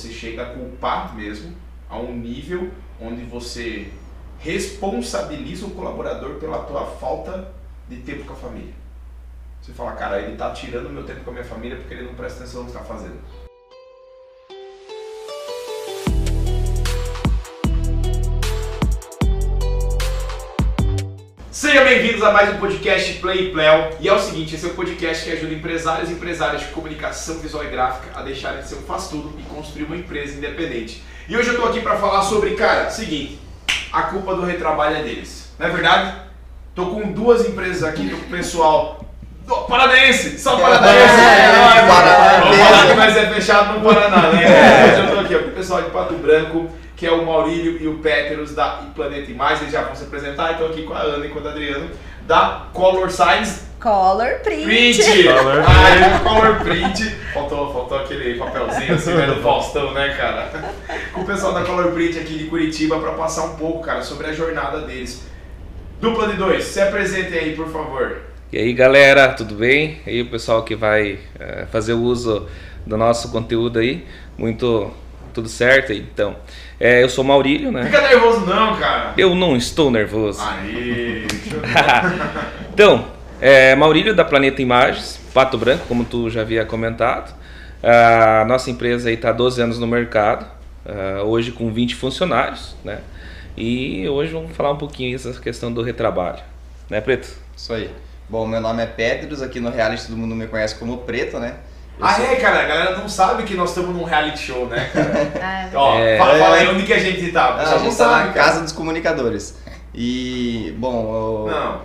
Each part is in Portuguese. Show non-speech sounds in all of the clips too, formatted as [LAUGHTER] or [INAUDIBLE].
você chega a culpar mesmo a um nível onde você responsabiliza o colaborador pela tua falta de tempo com a família. Você fala, cara, ele está tirando meu tempo com a minha família porque ele não presta atenção no que está fazendo. Sejam bem-vindos a mais um podcast Play Play. E é o seguinte, esse é o um podcast que ajuda empresários e empresárias de comunicação visual e gráfica a deixarem de ser um faz-tudo e construir uma empresa independente. E hoje eu estou aqui para falar sobre, cara, seguinte, a culpa do retrabalho é deles. Não é verdade? Tô com duas empresas aqui, tô com o pessoal do Paranaense, só Paranaense. É, é, que vai ser fechado no Paraná, né? É. Hoje eu tô aqui ó, com o pessoal de Pato Branco, que é o Maurílio e o Péteros da Planeta Imagens, eles já vão se apresentar, então aqui com a Ana e com o Adriano, da Color Signs. Color Print. Print. [LAUGHS] Color, ah, color Print. Faltou, faltou aquele papelzinho assim, né, do Faustão, né, cara? Com o pessoal da Color Print aqui de Curitiba para passar um pouco, cara, sobre a jornada deles. Dupla de dois, se apresentem aí, por favor. E aí, galera, tudo bem? E aí, o pessoal que vai é, fazer uso do nosso conteúdo aí, muito tudo certo? Então, é, eu sou Maurílio, né? Fica nervoso não, cara. Eu não estou nervoso. Aí. [LAUGHS] então, é, Maurílio da Planeta Imagens, Pato Branco, como tu já havia comentado. A nossa empresa aí está há 12 anos no mercado, uh, hoje com 20 funcionários, né? E hoje vamos falar um pouquinho dessa questão do retrabalho, né, Preto? Isso aí. Bom, meu nome é Pedros, aqui no reality todo mundo me conhece como Preto, né? Ah, sou... é, cara, a galera não sabe que nós estamos num reality show, né, cara? [LAUGHS] É. Ó, é... fala, fala, aí onde que a gente tá. Ah, a gente tá na Casa dos Comunicadores. E, bom, eu... Não,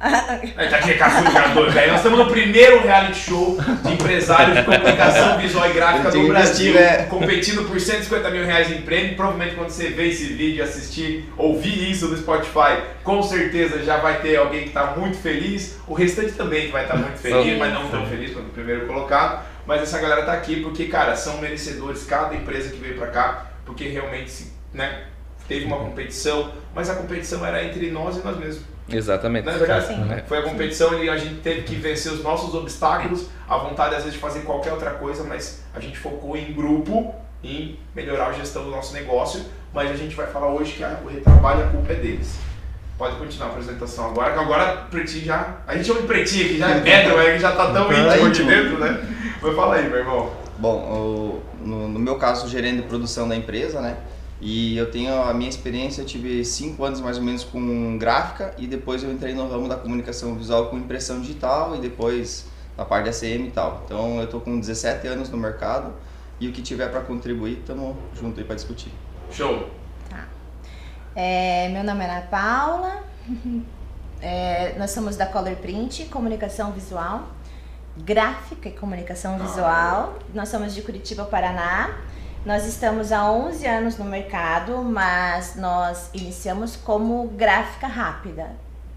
É, tá de recasculhador, velho. Nós estamos no primeiro reality show de empresário de comunicação visual e gráfica do Brasil, é... competindo por 150 mil reais em prêmio. Provavelmente quando você ver esse vídeo, assistir, ouvir isso no Spotify, com certeza já vai ter alguém que está muito feliz. O restante também vai estar tá muito feliz, mas não tão feliz quanto o primeiro colocado. Mas essa galera tá aqui porque, cara, são merecedores, cada empresa que veio para cá, porque realmente, né, teve uma competição, mas a competição era entre nós e nós mesmos. Exatamente. Não é verdade? Sim. Né? Foi a competição e a gente teve que vencer os nossos obstáculos, a vontade às vezes de fazer qualquer outra coisa, mas a gente focou em grupo, em melhorar a gestão do nosso negócio, mas a gente vai falar hoje que o retrabalho, a culpa é deles. Pode continuar a apresentação agora, que agora Pretinho já. A gente chama de Pretinho aqui, já é metro, né? já tá tão íntimo aqui dentro, né? Mas fala aí, meu irmão. Bom, o, no, no meu caso, gerente de produção da empresa, né? E eu tenho a minha experiência, eu tive cinco anos mais ou menos com gráfica e depois eu entrei no ramo da comunicação visual com impressão digital e depois na parte da ACM e tal. Então eu estou com 17 anos no mercado e o que tiver para contribuir, estamos junto aí para discutir. Show! Tá. É, meu nome é Ana Paula, [LAUGHS] é, nós somos da Color Print, comunicação visual, gráfica e comunicação ah, visual. Nós somos de Curitiba, Paraná. Nós estamos há 11 anos no mercado, mas nós iniciamos como gráfica rápida.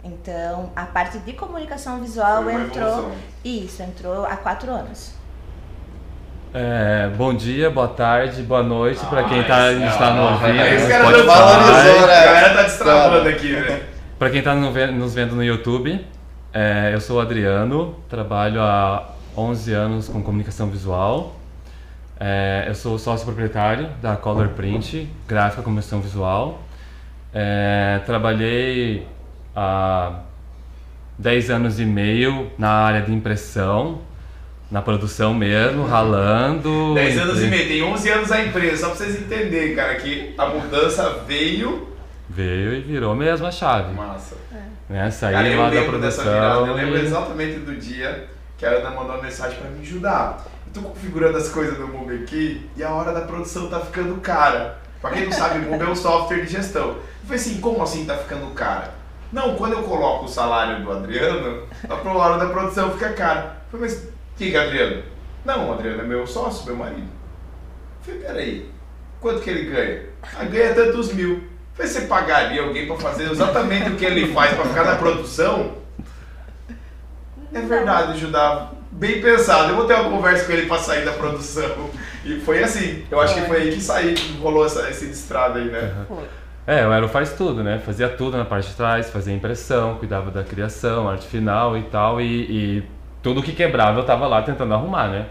Então, a parte de comunicação visual entrou. Evolução. Isso, entrou há quatro anos. É, bom dia, boa tarde, boa noite ah, para quem tá, está nos ouvindo. Esse cara não valorizou, né? A galera tá destravando aqui, né? Para quem está nos vendo no YouTube, é, eu sou o Adriano, trabalho há 11 anos com comunicação visual. É, eu sou sócio proprietário da Color Print, gráfica comunicação visual. É, trabalhei há 10 anos e meio na área de impressão, na produção mesmo, ralando. [LAUGHS] 10 anos e meio, tem 11 anos a empresa, só pra vocês entenderem, cara, que a mudança veio. Veio e virou mesmo a chave. Massa. É. Né? Saí cara, lá da produção. eu lembro exatamente do dia que a Ana mandou uma mensagem para me ajudar tô configurando as coisas no Mob aqui e a hora da produção tá ficando cara. Pra quem não sabe, o Mob é um software de gestão. Eu falei assim, como assim tá ficando cara? Não, quando eu coloco o salário do Adriano, a hora da produção fica cara. Eu falei, mas que, que Adriano? Não, o Adriano é meu sócio, meu marido. Eu falei, peraí, quanto que ele ganha? Ah, ganha tantos mil. Eu falei, você pagaria alguém para fazer exatamente o que ele faz para ficar na produção? É verdade, ajudar bem pensado. Eu vou ter uma conversa com ele para sair da produção. E foi assim. Eu acho que foi aí que saiu, que rolou essa, esse destrado aí, né? É, o Aero faz tudo, né? Fazia tudo na parte de trás, fazia impressão, cuidava da criação, arte final e tal. E, e tudo que quebrava eu tava lá tentando arrumar, né?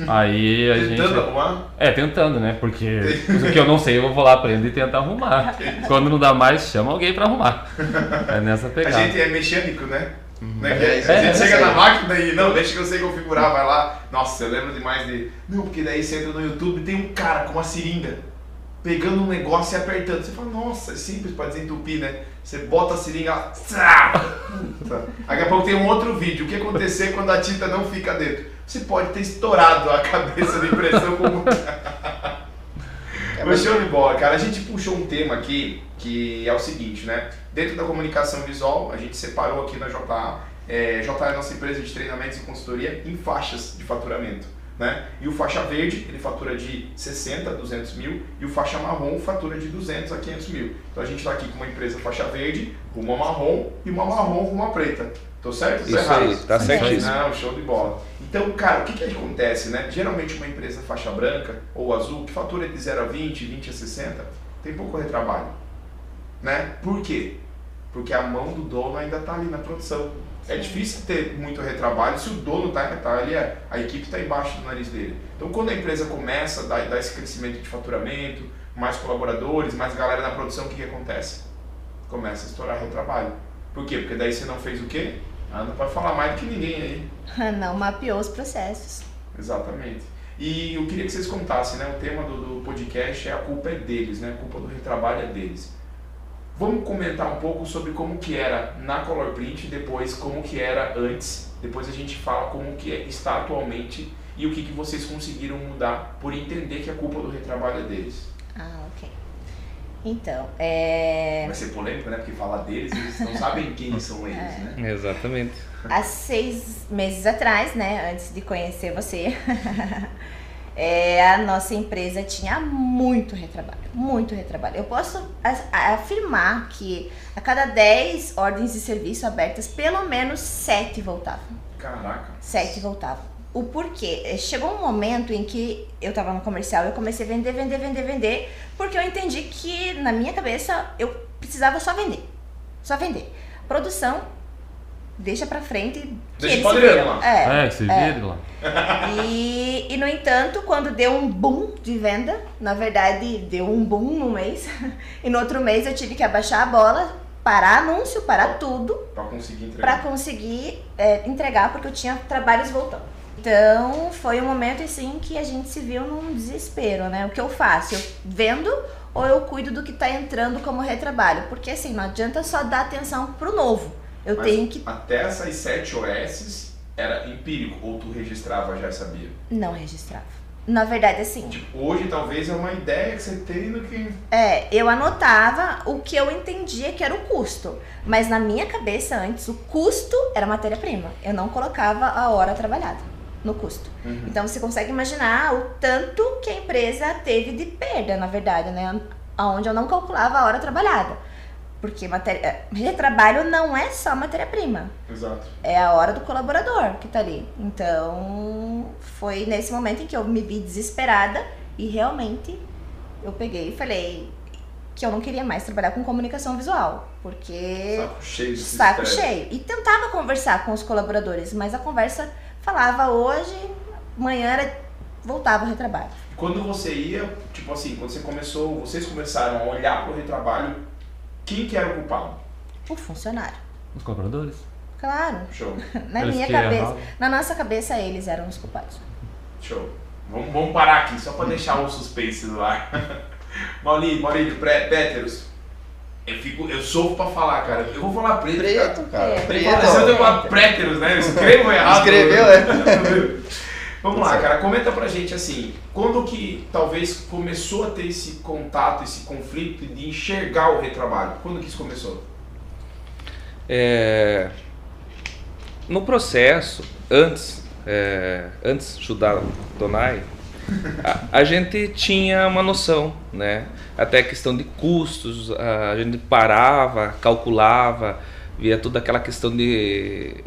[LAUGHS] Aí a gente. Tentando arrumar? É, tentando, né? Porque o que eu não sei, eu vou lá, aprendo e tento arrumar. Quando não dá mais, chama alguém pra arrumar. [LAUGHS] É nessa A pegada. gente é mecânico, né? Né? É, isso a aí. gente chega É isso na máquina e não, deixa que eu sei configurar, vai lá. Nossa, eu lembro demais de. Não, porque daí você entra no YouTube e tem um cara com uma seringa pegando um negócio e apertando. Você fala, nossa, é simples pra desentupir, né? Você bota a seringa lá. Daqui a pouco tem um outro vídeo. O que acontecer quando a tinta não fica dentro? Você pode ter estourado a [LAUGHS] cabeça da impressão como. [LAUGHS] É, Mas show de bola, cara. A gente puxou um tema aqui que é o seguinte, né? Dentro da comunicação visual, a gente separou aqui na JA. É, JA é a nossa empresa de treinamentos e consultoria em faixas de faturamento. Né? E o faixa verde, ele fatura de 60 a 200 mil, e o faixa marrom fatura de 200 a 500 mil. Então a gente está aqui com uma empresa faixa verde, uma marrom e uma marrom com uma preta. Tô certo? Isso errado? aí, tá certíssimo. Não, show de bola. Então, cara, o que que acontece, né? Geralmente uma empresa faixa branca ou azul, que fatura de 0 a 20, 20 a 60, tem pouco retrabalho. Né? Por quê? Porque a mão do dono ainda está ali na produção. É difícil ter muito retrabalho se o dono está tá ali, a, a equipe está embaixo do nariz dele. Então, quando a empresa começa a dar, dar esse crescimento de faturamento, mais colaboradores, mais galera na produção, o que, que acontece? Começa a estourar retrabalho. Por quê? Porque daí você não fez o quê? Ah, não pode falar mais do que ninguém aí. [LAUGHS] Não mapeou os processos. Exatamente. E eu queria que vocês contassem, né? O tema do, do podcast é a culpa é deles, né? A culpa do retrabalho é deles. Vamos comentar um pouco sobre como que era na Color Print, depois como que era antes, depois a gente fala como que é- está atualmente e o que, que vocês conseguiram mudar por entender que a culpa do retrabalho é deles. Ah, ok. Então, é... Vai ser polêmico, né? Porque falar deles, eles não sabem quem são [LAUGHS] eles, né? Exatamente. há seis meses atrás, né, antes de conhecer você, [LAUGHS] é, a nossa empresa tinha muito retrabalho, muito retrabalho. Eu posso afirmar que a cada 10 ordens de serviço abertas, pelo menos 7 voltavam. Caraca. Sete voltavam. O porquê? Eh, Chegou um momento em que eu tava no comercial, eu comecei a vender, vender, vender, vender, porque eu entendi que na minha cabeça eu precisava só vender. Só vender. Produção, deixa pra frente. Que Deixa eles pra se viram. lá. É. É, que se vire lá. E, e no entanto, quando deu um boom de venda, na verdade deu um boom no mês, [LAUGHS] e no outro mês eu tive que abaixar a bola, parar anúncio, parar tudo, Pra conseguir entregar. para conseguir é, entregar, porque eu tinha trabalhos voltando. Então, foi um momento assim que a gente se viu num desespero, né? O que eu faço? Eu vendo ou eu cuido do que tá entrando como retrabalho? Porque assim, não adianta só dar atenção pro novo. Eu Mas tenho que Até essas 7 OS era empírico, ou tu registrava já sabia? não registrar. Na verdade, assim, Tipo, hoje talvez é uma ideia que você tem do que. é, eu anotava o que eu entendia que era o custo. Mas na minha cabeça antes, o custo era matéria-prima. Eu não colocava a hora trabalhada no custo. Uhum. Então você consegue imaginar o tanto que a empresa teve de perda, na verdade, né? Onde eu não calculava a hora trabalhada. Porque matéria, eh, retrabalho não é só matéria-prima, Exato. é a hora do colaborador que tá ali. Então foi nesse momento em que eu me vi desesperada e realmente eu peguei e falei que eu não queria mais trabalhar com comunicação visual, porque Saco cheio de saco cheio. E tentava conversar com os colaboradores, mas a conversa falava hoje, amanhã era, voltava ao retrabalho. Quando você ia, tipo assim, quando você começou, vocês começaram a olhar pro retrabalho, quem que era o culpado? O funcionário. Os colaboradores. Claro, Show, [LAUGHS] na Eles minha cabeça, na nossa cabeça eles eram os culpados. show. Vamos, vamos parar aqui, só pra deixar o suspense no ar. [LAUGHS] Maurílio, Maurílio, Péteros. Eu, fico, eu sofro pra falar, cara. Eu vou falar preto. Preto, cara. É. Preto. Cara. Parecendo uma Préteros, né? Eu escrevo errado. Escreveu, é. [LAUGHS] Vamos lá, cara. Comenta pra gente assim, quando que talvez começou a ter esse contato, esse conflito de enxergar o retrabalho? Quando que isso começou? É, no processo, antes, é, antes de estudar Donai, [LAUGHS] a, a gente tinha uma noção, né? Até questão de custos, a gente parava, calculava, via toda aquela questão de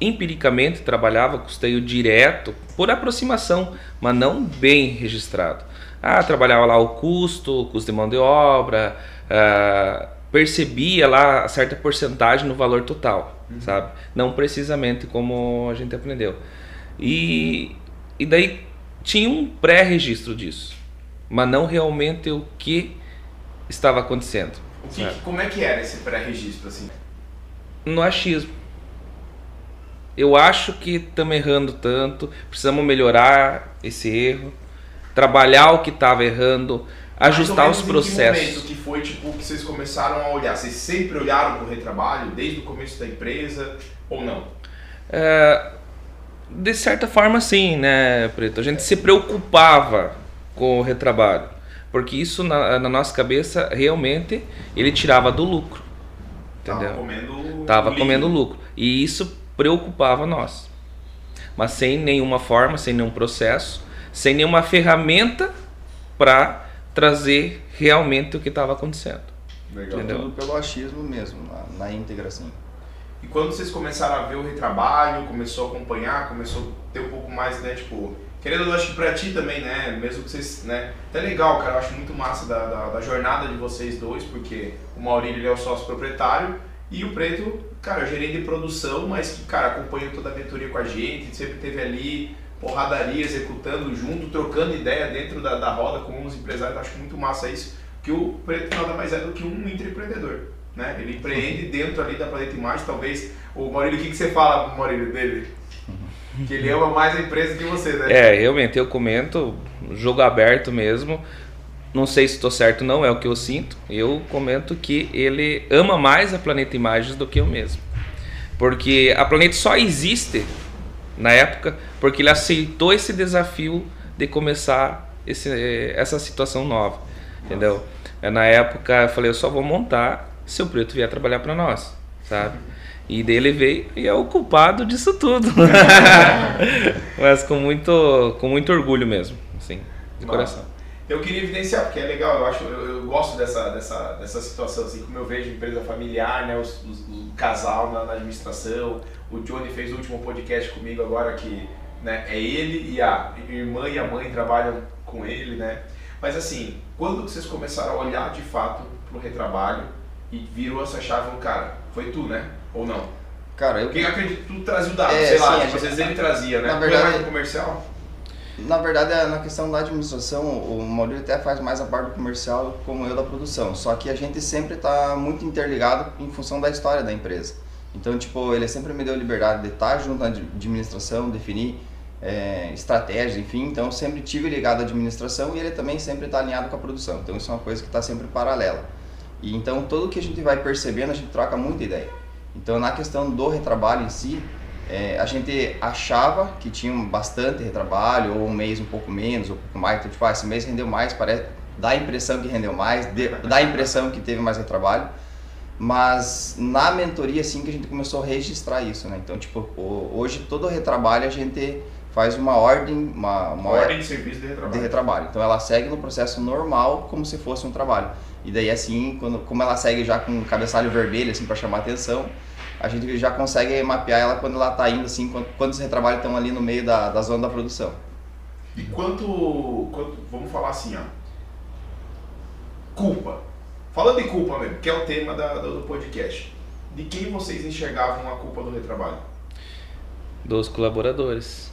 empiricamente trabalhava custeio direto por aproximação, mas não bem registrado. Ah, trabalhava lá o custo, o custo de mão de obra, ah, percebia lá certa porcentagem no valor total, sabe? Não precisamente como a gente aprendeu. E e daí tinha um pré-registro disso, mas não realmente o que estava acontecendo. Que, como é que era esse pré-registro assim? No achismo. Eu acho que estamos errando tanto, precisamos melhorar esse erro, trabalhar o que estava errando, ajustar os processos. Em que momento que foi tipo que vocês começaram a olhar? Vocês sempre olharam para o retrabalho desde o começo da empresa ou não? É, de certa forma, sim, né, Preto? A gente se preocupava com o retrabalho, porque isso na, na nossa cabeça realmente ele tirava do lucro, entendeu? Tava comendo, Tava comendo lucro e isso preocupava nós, mas sem nenhuma forma, sem nenhum processo, sem nenhuma ferramenta para trazer realmente o que estava acontecendo. Legal. Entendeu? Tudo pelo achismo mesmo, na, na íntegra, assim. E quando vocês começaram a ver o retrabalho, começou a acompanhar, começou a ter um pouco mais, né, tipo, querendo eu acho que pra ti também, né, mesmo que vocês, né, até legal, cara, eu acho muito massa da, da, da jornada de vocês dois, porque o Maurílio ele é o sócio proprietário e o Preto, cara, gerente de produção, mas que, cara, acompanhou toda a mentoria com a gente, sempre teve ali porradaria, executando junto, trocando ideia dentro da, da roda com os empresários, acho muito massa isso, que o Preto nada mais é do que um empreendedor né? Ele empreende dentro ali da Planeta Imagem, talvez. O Maurílio, o que, que você fala, Maurílio, dele? Que ele ama mais a empresa que você, né? É, realmente, eu comento, jogo aberto mesmo. Não sei se estou certo, não é o que eu sinto. Eu comento que ele ama mais a Planeta Imagens do que eu mesmo. Porque a Planeta só existe na época porque ele aceitou esse desafio de começar esse, essa situação nova, entendeu? Na época eu falei, eu só vou montar se o preto vier trabalhar para nós, sabe? E dele veio e é o culpado disso tudo. [LAUGHS] Mas com muito, com muito orgulho mesmo, assim, de coração. Eu queria evidenciar, porque é legal, eu acho, eu, eu, gosto dessa, dessa, dessa situação, assim, como eu vejo empresa familiar, né, os, os, o casal na, na, administração, o Johnny fez o último podcast comigo agora que, né, é ele e a irmã e a mãe trabalham com ele, né, mas assim, quando vocês começaram a olhar de fato pro retrabalho, e virou essa chave no cara. Foi tu, né? Ou não? Cara, eu. Porque acredito que tu trazia o dado, é, sei sim, lá, tipo, às vezes ele trazia, né? Na verdade, comercial? Na verdade, é, na questão da administração, o Maurício até faz mais a parte comercial como eu da produção. Só que a gente sempre está muito interligado em função da história da empresa. Então, tipo, ele sempre me deu liberdade de estar junto na administração, definir é, enfim. Então, sempre tive ligado à administração e ele também sempre está alinhado com a produção. Então, isso é uma coisa que está sempre paralela. E então tudo que a gente vai percebendo, a gente troca muita ideia. Então na questão do retrabalho em si, é, a gente achava que tinha bastante retrabalho, ou um mês um pouco menos, ou um pouco mais. Então, tipo, ah, esse mês rendeu mais, parece, dá a impressão que rendeu mais, de, dá a impressão que teve mais retrabalho. Mas na mentoria, assim, que a gente começou a registrar isso, né? Então, tipo, hoje todo retrabalho a gente faz uma ordem, uma, uma ordem de serviço de retrabalho. de retrabalho. Então ela segue no processo normal, como se fosse um trabalho. E daí assim, quando, como ela segue já com cabeçalho vermelho assim para chamar atenção, a gente já consegue mapear ela quando ela está indo assim, quantos retrabalhos estão ali no meio da, da zona da produção. E quanto, quanto, vamos falar assim, ó, culpa. Falando de culpa mesmo, que é o tema da, do podcast. De quem vocês enxergavam a culpa do retrabalho? Dos colaboradores.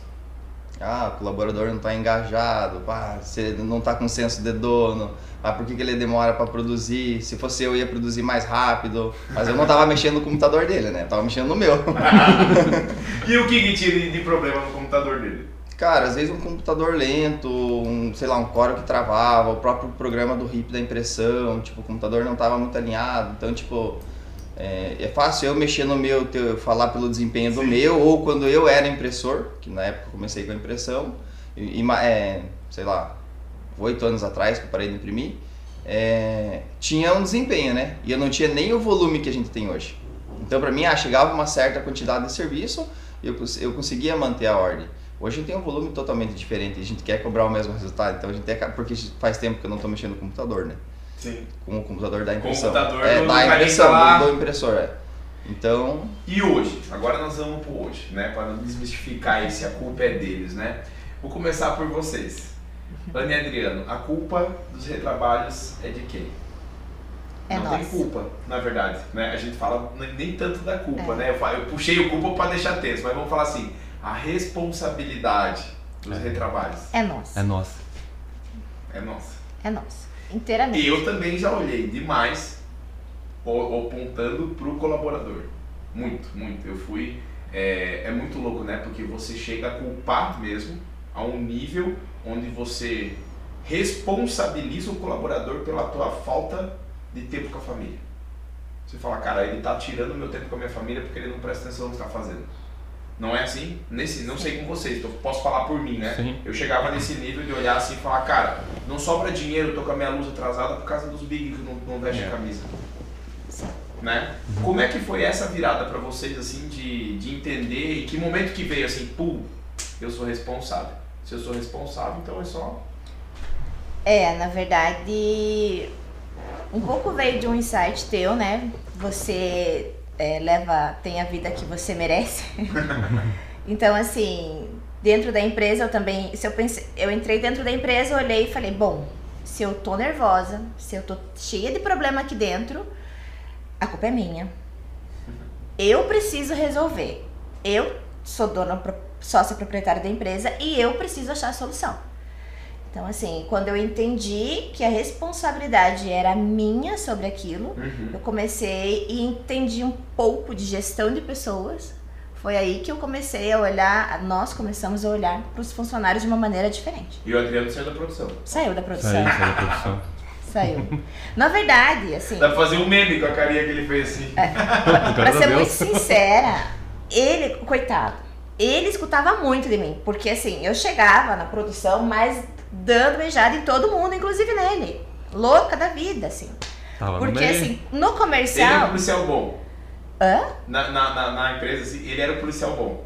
Ah, o colaborador não está engajado, pá, você não está com senso de dono, ah, por que, que ele demora para produzir? Se fosse eu, ia produzir mais rápido. Mas eu não estava mexendo no computador dele, né? Eu tava mexendo no meu. [LAUGHS] e o que, que tinha de problema no computador dele? Cara, às vezes um computador lento, um, sei lá, um core que travava, o próprio programa do RIP da impressão, tipo, o computador não estava muito alinhado, então, tipo, é, é, fácil eu mexer no meu, falar pelo desempenho do Sim. meu, ou quando eu era impressor, que na época comecei com a impressão, e, e é, sei lá, oito anos atrás que eu parei de imprimir, é, tinha um desempenho, né? E eu não tinha nem o volume que a gente tem hoje. Então, para mim, ah, chegava uma certa quantidade de serviço e eu, eu conseguia manter a ordem. Hoje a gente tem um volume totalmente diferente, a gente quer cobrar o mesmo resultado, então a gente é, porque faz tempo que eu não estou mexendo no computador, né? Sim. Com o computador da impressão. computador é, do, da impressão, lá... do, do impressor, é. Então. E hoje? Agora nós vamos pro hoje, né? Para não desmistificar isso, a culpa é deles, né? Vou começar por vocês. Ana e Adriano, a culpa dos retrabalhos é de quem? É não nossa. tem culpa, na verdade. Né? A gente fala nem tanto da culpa, é. né? Eu, eu puxei o culpa para deixar tenso, mas vamos falar assim: a responsabilidade Dos retrabalhos. É nossa. É nossa. É nossa. É nossa. Inteiramente. Eu também já olhei demais o- apontando pro colaborador. Muito, muito. Eu fui. É, é muito louco, né? Porque você chega a culpar mesmo a um nível onde você responsabiliza o colaborador pela tua falta de tempo com a família. Você fala, cara, ele tá tirando meu tempo com a minha família porque ele não presta atenção no que está fazendo. Não é assim? Nesse, não sei com vocês, então posso falar por mim, né? Sim. Eu chegava nesse nível de olhar assim e falar, cara, não sobra dinheiro, tô com a minha luz atrasada por causa dos big que não, não vestem É. camisa. Né? Como é que foi essa virada pra vocês, assim, de, de entender e que momento que veio assim, pum, eu sou responsável. Se eu sou responsável, então é só. É, na verdade, um pouco veio de um insight teu, né? Você é, leva, tem a vida que você merece. [LAUGHS] então, assim, dentro da empresa eu também, se eu pensei, eu entrei dentro da empresa, olhei e falei, bom, se eu tô nervosa, se eu tô cheia de problema aqui dentro, a culpa é minha. Eu preciso resolver. Eu sou dona, sócia proprietária da empresa e eu preciso achar a solução. Então, assim, quando eu entendi que a responsabilidade era minha sobre aquilo, eu comecei e entendi um pouco de gestão de pessoas. Foi aí que eu comecei a olhar, nós começamos a olhar para os funcionários de uma maneira diferente. E o Adriano saiu da produção. Saiu da produção. Saiu, saiu da produção. [LAUGHS] Saiu. Na verdade, assim, Dá pra fazer um meme com a carinha que ele fez assim. [LAUGHS] pra Graças a ser muito sincera, ele, coitado, ele escutava muito de mim. Porque assim, eu chegava na produção, mas dando beijada em todo mundo, inclusive nele. Louca da vida, assim. Tava no Porque meio. assim, no Ele era um comercial. policial bom. Hã? Na, na, na, na empresa, assim, ele era um policial bom.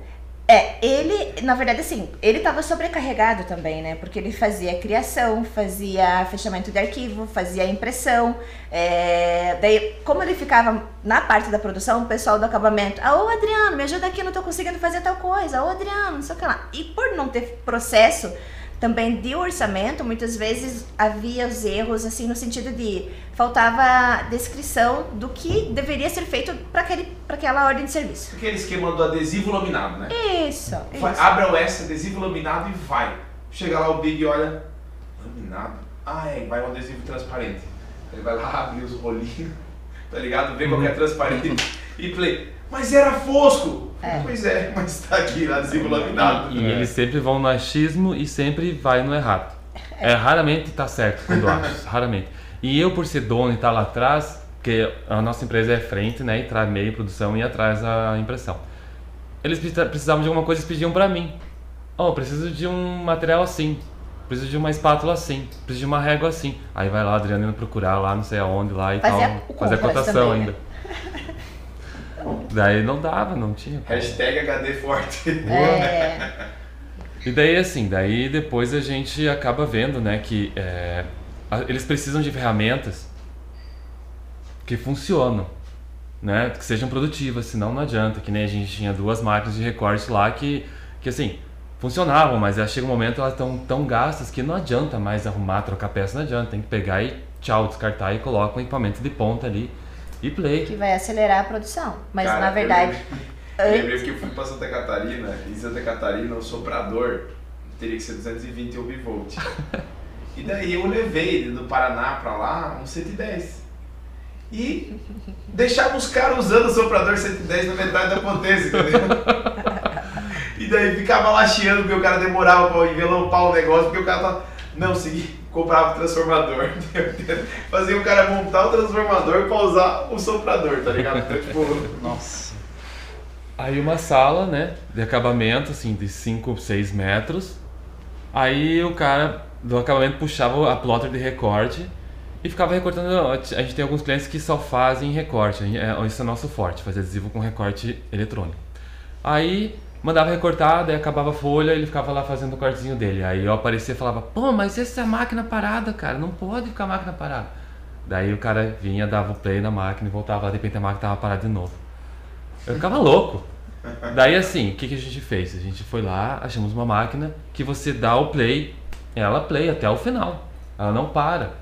É, ele, na verdade, assim, ele tava sobrecarregado também, né? Porque ele fazia criação, fazia fechamento de arquivo, fazia impressão. é, Daí, como ele ficava na parte da produção, o pessoal do acabamento, ah, ô Adriano, me ajuda aqui, não tô conseguindo fazer tal coisa, ô Adriano, não sei o que lá. E por não ter processo também de orçamento, muitas vezes havia os erros, assim, no sentido de faltava descrição do que deveria ser feito para aquela ordem de serviço. Aquele esquema do adesivo laminado, né? Isso, Vai, isso. abre a OS, adesivo laminado e vai. Chega lá o Big e olha, laminado? Ah, é, vai um adesivo transparente. Ele vai lá, [LAUGHS] abre os rolinhos, tá ligado? Vê qual que é transparente [LAUGHS] e play. Mas era fosco! É. Pois é, mas tá aqui, adesivo laminado. E eles sempre vão no achismo e sempre vai no errado. É, raramente tá certo quando acha, raramente. E eu, por ser dono e estar lá atrás, porque a nossa empresa é frente, né, e traz meio produção e atrás a impressão. Eles precisa- precisavam de alguma coisa, eles pediam pra mim. Oh, preciso de um material assim, preciso de uma espátula assim, preciso de uma régua assim. Aí vai lá, Adriano indo procurar lá, não sei aonde lá e Fazer tal, fazer a cotação também, né? Daí não dava, não tinha. Hashtag HD forte. É, E daí assim, daí depois a gente acaba vendo, né, que é, eles precisam de ferramentas que funcionam, né, que sejam produtivas, senão não adianta. Que nem a gente tinha duas máquinas de recorte lá que, que assim, funcionavam, mas chega um momento elas estão tão gastas que não adianta mais arrumar, trocar peça, não adianta. Tem que pegar e tchau, descartar e coloca um equipamento de ponta ali e play. que vai acelerar a produção. Mas Cara, na verdade, lembrei- Eu lembrei que eu fui pra Santa Catarina, em Santa Catarina o soprador teria que ser 220 obivolt. [LAUGHS] E daí eu levei do Paraná pra lá um 110. E deixava os caras usando o soprador 110 na metade da potência, entendeu? [LAUGHS] E daí ficava lá chiando porque o cara demorava pra envelopar o negócio, porque o cara tava. Não, segui, comprava o transformador. [LAUGHS] Fazia o cara montar o transformador pra usar o soprador, tá ligado? Então, tipo. [LAUGHS] Nossa. Aí uma sala, né, de acabamento, assim, de 5, 6 metros. Aí o cara do acabamento puxava a plotter de recorte e ficava recortando. A gente tem alguns clientes que só fazem recorte, é- isso é nosso forte, fazer adesivo com recorte eletrônico. Aí mandava recortar, daí acabava a folha, ele ficava lá fazendo o cortezinho dele. Aí eu aparecia e falava, pô, mas essa é a máquina parada, cara, não pode ficar a máquina parada. Daí o cara vinha, dava o play na máquina e voltava lá, de repente a máquina tava parada de novo. Eu ficava louco. Daí assim, o que, que a gente fez? A gente foi lá, achamos uma máquina que você dá o play, ela play até o final. Ela não para.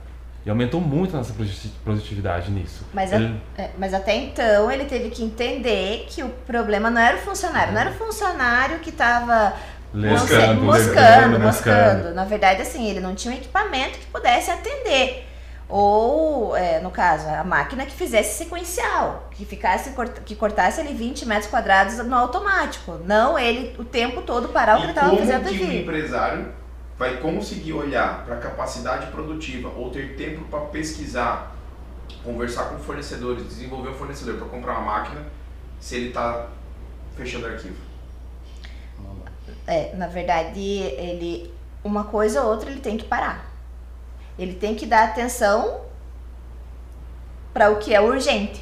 E aumentou muito a nossa produti- produtividade nisso. mas, a- Ele- é, mas até então ele teve que entender que o problema não era o funcionário, não era o funcionário que estava moscando, lescando, moscando. Na verdade, assim, ele não tinha um equipamento que pudesse atender. Ou, é, no caso, a máquina que fizesse sequencial, que ficasse que cortasse ele 20 metros quadrados no automático. Não ele o tempo todo parar o que ele estava fazendo que aqui. empresário vai conseguir olhar para a capacidade produtiva ou ter tempo para pesquisar, conversar com fornecedores, desenvolver um fornecedor para comprar uma máquina, se ele está fechando arquivo? É, na verdade, ele uma coisa ou outra ele tem que parar. Ele tem que dar atenção para o que é urgente.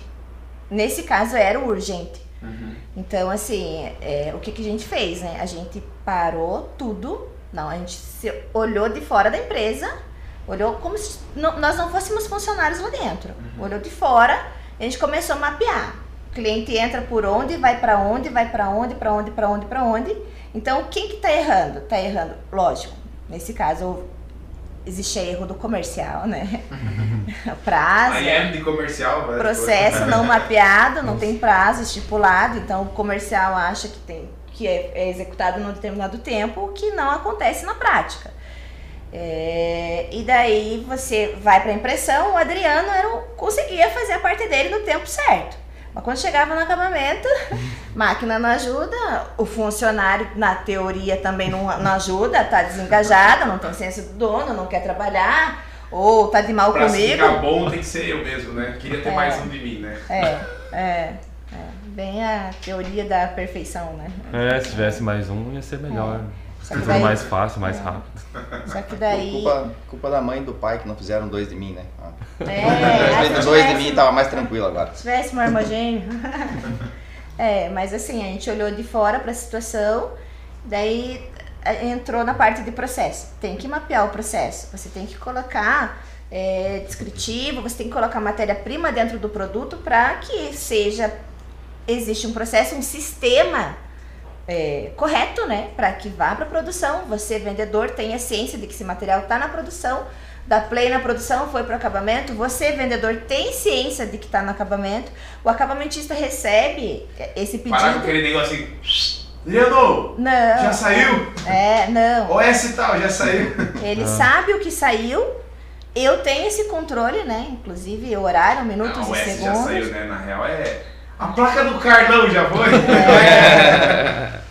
Nesse caso era o urgente. Então, assim, é, o que, que a gente fez, né? A gente parou tudo. Não, a gente se olhou de fora da empresa, olhou como se não- nós não fôssemos funcionários lá dentro. Olhou de fora, a gente começou a mapear. O cliente entra por onde, vai para onde, vai para onde, para onde, para onde, para onde. Então, quem que tá errando? Tá errando, lógico. Nesse caso, existe erro do comercial, né? [LAUGHS] Prazo. Aí é de comercial, vai. Processo não mapeado, não [LAUGHS] tem prazo estipulado, então o comercial acha que tem que é, é executado num determinado tempo, o que não acontece na prática. É, e daí você vai para impressão, o Adriano era o, conseguia fazer a parte dele no tempo certo. Mas quando chegava no acabamento, [LAUGHS] máquina não ajuda, o funcionário, na teoria, também não, não ajuda, tá desengajado, não tem senso do dono, não quer trabalhar, ou tá de mal Pra comigo. ficar bom tem que ser eu mesmo, né? Queria ter É. mais um de mim, né? É, é. Bem a teoria da perfeição, né? É, se tivesse mais um, ia ser melhor. Tudo daí- mais fácil, mais É. rápido. Só que daí. Culpa, culpa da mãe e do pai que não fizeram dois de mim, né? Ah. É, [LAUGHS] dois de tivesse- mim tava mais tranquilo agora. Se tivesse um armagênio. [LAUGHS] é, mas assim, a gente olhou de fora para a situação, daí eh, entrou na parte de processo. Tem que mapear o processo. Você tem que colocar é, descritivo, você tem que colocar matéria-prima dentro do produto para que seja. Existe um processo, um sistema é, correto, né? Para que vá para produção. Você, vendedor, tenha ciência de que esse material está na produção, da play na produção, foi para o acabamento. Você, vendedor, tem ciência de que está no acabamento. O acabamentista recebe esse pedido. Parar com aquele negócio assim. Leandro, Não. já saiu? É, não. [LAUGHS] OS e tal, já saiu. Ele Ah. sabe o que saiu. Eu tenho esse controle, né? Inclusive horário, minutos Não, e S já segundos. saiu, né? Na real é. A placa do Carlão já foi? É. [LAUGHS]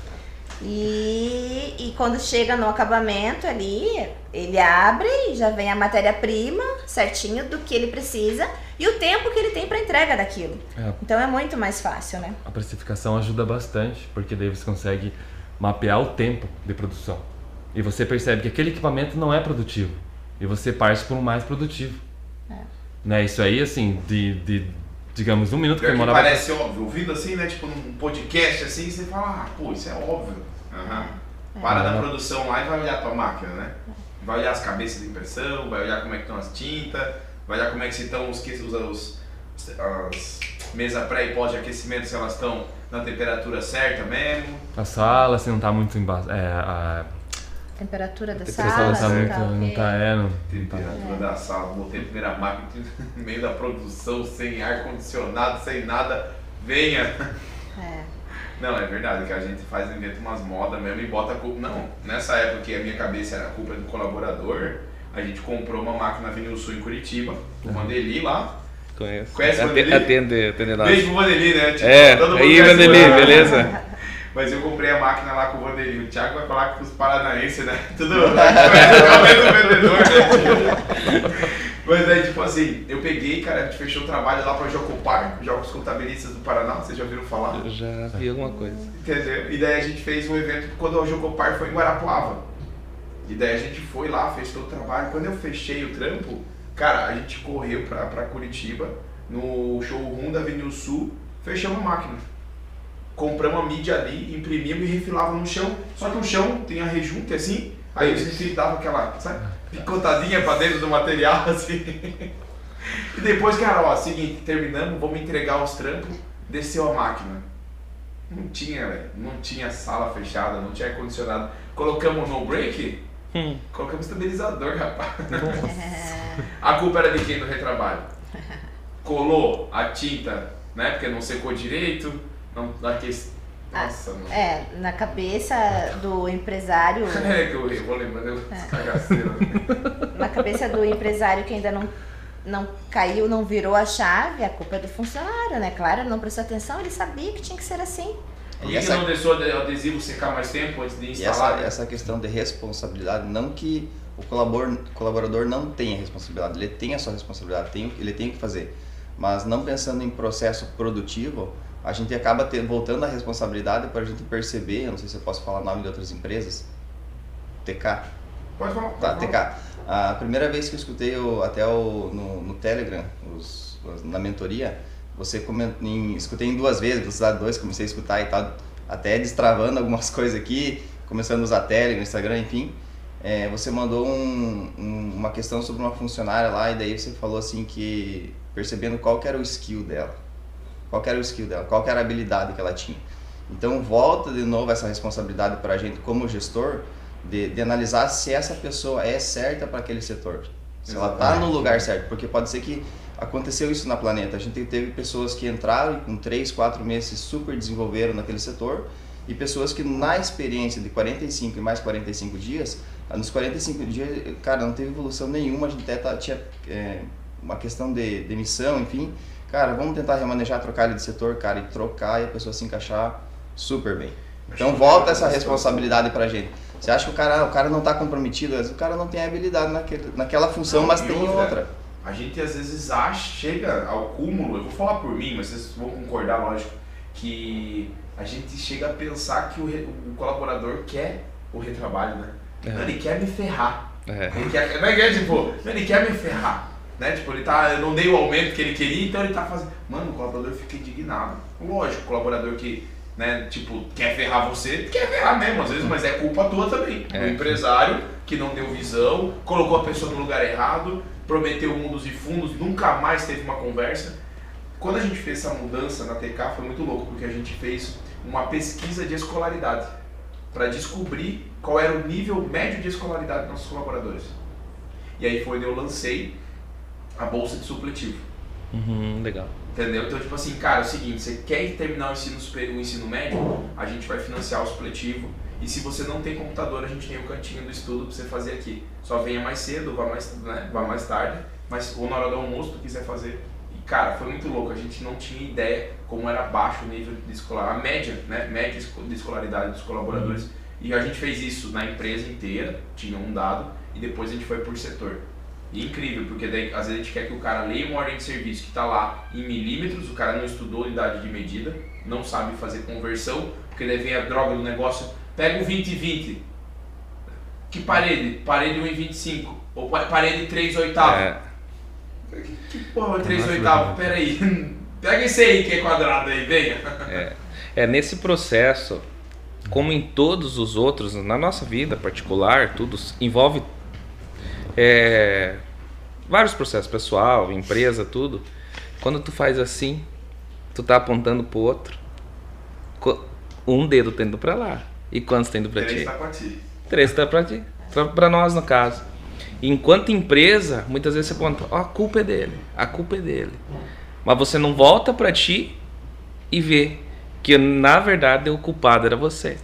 E, e quando chega no acabamento ali, ele abre e já vem a matéria-prima certinho do que ele precisa e o tempo que ele tem para entrega daquilo. É. Então é muito mais fácil, né? A precificação ajuda bastante, porque daí você consegue mapear o tempo de produção. E você percebe que aquele equipamento não é produtivo. E você parte para um mais produtivo. Né? Isso aí, assim, de, de digamos, um minuto que demorava... parece óbvio. Ouvindo assim, né? Tipo num podcast assim, você fala, ah, pô, isso é óbvio. Aham. Para É. na produção lá e vai olhar a tua máquina, né? Vai olhar as cabeças de impressão, vai olhar como é que estão as tintas, vai olhar como é que estão os, que- os, os as mesa pré e pós de aquecimento, se elas estão na temperatura certa mesmo. A sala, assim, não tá muito embasada. É, a Temperatura da sala, sala tá tá muito... ok. Não tá, é, não, tá... Temperatura da sala, botei a primeira máquina [LAUGHS] no meio da produção, sem ar-condicionado, sem nada, venha. É. Não, é verdade, que a gente faz, inventa umas modas mesmo e bota a culpa. Não, nessa época que a minha cabeça era a culpa do colaborador, a gente comprou uma máquina na Avenida Sul em Curitiba, o Vandeli lá. Conheço. Conhece o Vanderlei? Atende, atende nós. Beijo pro Vandeli, né? Tipo, É, todo mundo aí Vanderlei. beleza? Mas eu comprei a máquina lá com o Vandeli. O Thiago vai falar que os paranaenses, né? [LAUGHS] Tudo é [LAUGHS] o mesmo vendedor, né? Mas aí, tipo assim, eu peguei, cara, a gente fechou o trabalho lá pra Jocopar, Jogos Contabilistas do Paraná, vocês já ouviram falar? Eu já vi alguma coisa. Entendeu? E daí a gente fez um evento quando o Jocopar foi em Guarapuava. E daí a gente foi lá, fez todo o trabalho. Quando eu fechei o trampo, cara, a gente correu pra, pra Curitiba, no showroom da Avenida Sul, fechamos a máquina. Compramos a mídia ali, imprimimos e refilava no chão. Só que o chão tem a rejunte assim, aí os refis davam aquela, sabe, picotadinha pra dentro do material [LAUGHS] assim. E depois, cara, ó, seguinte, terminamos, vamos entregar os trampos, desceu a máquina. Não tinha, velho. Não tinha sala fechada, não tinha ar-condicionado. Colocamos no break, Hum. colocamos estabilizador, rapaz. A culpa era de quem do retrabalho? Colou a tinta, né? Porque não secou direito, não, aque- Nossa, mano. É, na cabeça do empresário, [LAUGHS] É que eu, eu vou lembrando, eu cagaceira. [LAUGHS] na cabeça do empresário que ainda não, não caiu, não virou a chave, a culpa é do funcionário, né? Claro, ele não prestou atenção, ele sabia que tinha que ser assim. Por E que, essa- não deixou o adesivo secar mais tempo antes de E instalar? essa, essa questão de responsabilidade, não que o colabor- colaborador não tenha responsabilidade, ele tem a sua responsabilidade, tem, ele tem o que fazer. Mas não pensando em processo produtivo, a gente acaba ter, voltando à responsabilidade para a gente perceber, eu não sei se eu posso falar o nome de outras empresas, TK, Pode falar. Tá. TK. A primeira vez que eu escutei o, até o, no, no Telegram, os- na mentoria, você comentou, em, escutei em duas vezes, velocidade 2, comecei a escutar e tal, até destravando [LAUGHS] algumas coisas aqui, começando a usar Telegram, Instagram, enfim. É, você mandou um- um- uma questão sobre uma funcionária lá e daí você falou assim que percebendo qual que era o skill dela, qual era o skill dela, qual era a habilidade que ela tinha. Então volta de novo essa responsabilidade para a gente como gestor de, de analisar se essa pessoa é certa para aquele setor, se ela está no lugar certo, porque pode ser que aconteceu isso na planeta. A gente teve pessoas que entraram e com 3, 4 meses se super desenvolveram naquele setor e pessoas que na experiência de 45 e mais 45 dias, nos 45 dias, cara, não teve evolução nenhuma, a gente até tá- tinha é, uma questão de demissão, enfim. Cara, vamos tentar remanejar, trocar ele de setor, cara, e trocar e a pessoa se encaixar super bem. Então volta essa responsabilidade pra gente. Você acha que o cara, o cara não está comprometido, o cara não tem habilidade naquele, naquela função, Não, mas tem outra, outra. A gente às vezes acha, chega ao cúmulo, eu vou falar por mim, mas vocês vão concordar, lógico, que a gente chega a pensar que o, o colaborador quer o retrabalho, né? É. Não, Ele quer me ferrar. É. Ele quer, não é é tipo, ele quer me ferrar. Né? Tipo, ele tá, eu não dei o aumento que ele queria, então ele tá fazendo. Mano, o colaborador fica indignado. Lógico, o colaborador que, né, tipo, quer ferrar você, quer ferrar mesmo, às vezes, mas é culpa tua também. É. O empresário que não deu visão, colocou a pessoa no lugar errado, prometeu mundos e fundos, nunca mais teve uma conversa. Quando a gente fez essa mudança na TK foi muito louco, porque a gente fez uma pesquisa de escolaridade para descobrir qual era o nível médio de escolaridade dos nossos colaboradores. E aí foi onde eu lancei a bolsa de supletivo. Uhum, legal. Entendeu? Então, tipo assim, cara, é o seguinte, você quer terminar o ensino, o ensino médio, a gente vai financiar o supletivo. E se você não tem computador, a gente tem o cantinho do estudo pra você fazer aqui. Só venha mais cedo, vá mais, né, vá mais tarde, mas ou na hora do almoço tu quiser fazer. E cara, foi muito louco, a gente não tinha ideia como era baixo o nível de escolar, a média, né, média de escolaridade dos colaboradores. E a gente fez isso na empresa inteira, tinha um dado, e depois a gente foi por setor. E é incrível, porque daí às vezes a gente quer que o cara leia uma ordem de serviço que está lá em milímetros, o cara não estudou unidade de medida, não sabe fazer conversão, porque daí vem a droga do negócio, pega o 20 e 20. Que parede? Parede 1,25. Ou pa- parede 3 oitavos. É, Que porra, 3 Nossa, oitavos? verdade. Pera aí. Pega esse aí que é quadrado aí, venha. é nesse processo, como em todos os outros, na nossa vida particular, tudo envolve é, vários processos, pessoal, empresa, tudo. Quando tu faz assim, tu tá apontando pro outro, um dedo tá indo pra lá. E quantos tá indo pra Três ti? tá pra ti. Três tá pra ti. Pra, pra nós, no caso. Enquanto empresa, muitas vezes você aponta, ó, a culpa é dele, a culpa é dele. Mas você não volta pra ti e vê que na verdade o culpado era você.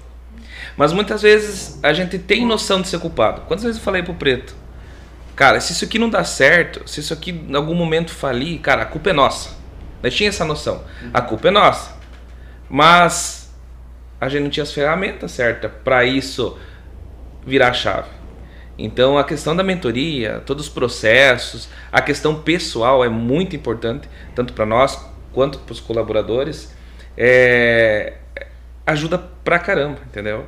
Mas muitas vezes a gente tem noção de ser culpado. Quantas vezes eu falei pro preto? Cara, se isso aqui não dá certo, se isso aqui em algum momento falir, cara, a culpa é nossa. Nós tinha essa noção. A culpa é nossa. Mas a gente não tinha as ferramentas certas para isso virar a chave. Então a questão da mentoria, todos os processos, a questão pessoal é muito importante, tanto para nós quanto para os colaboradores. É, ajuda pra caramba, entendeu?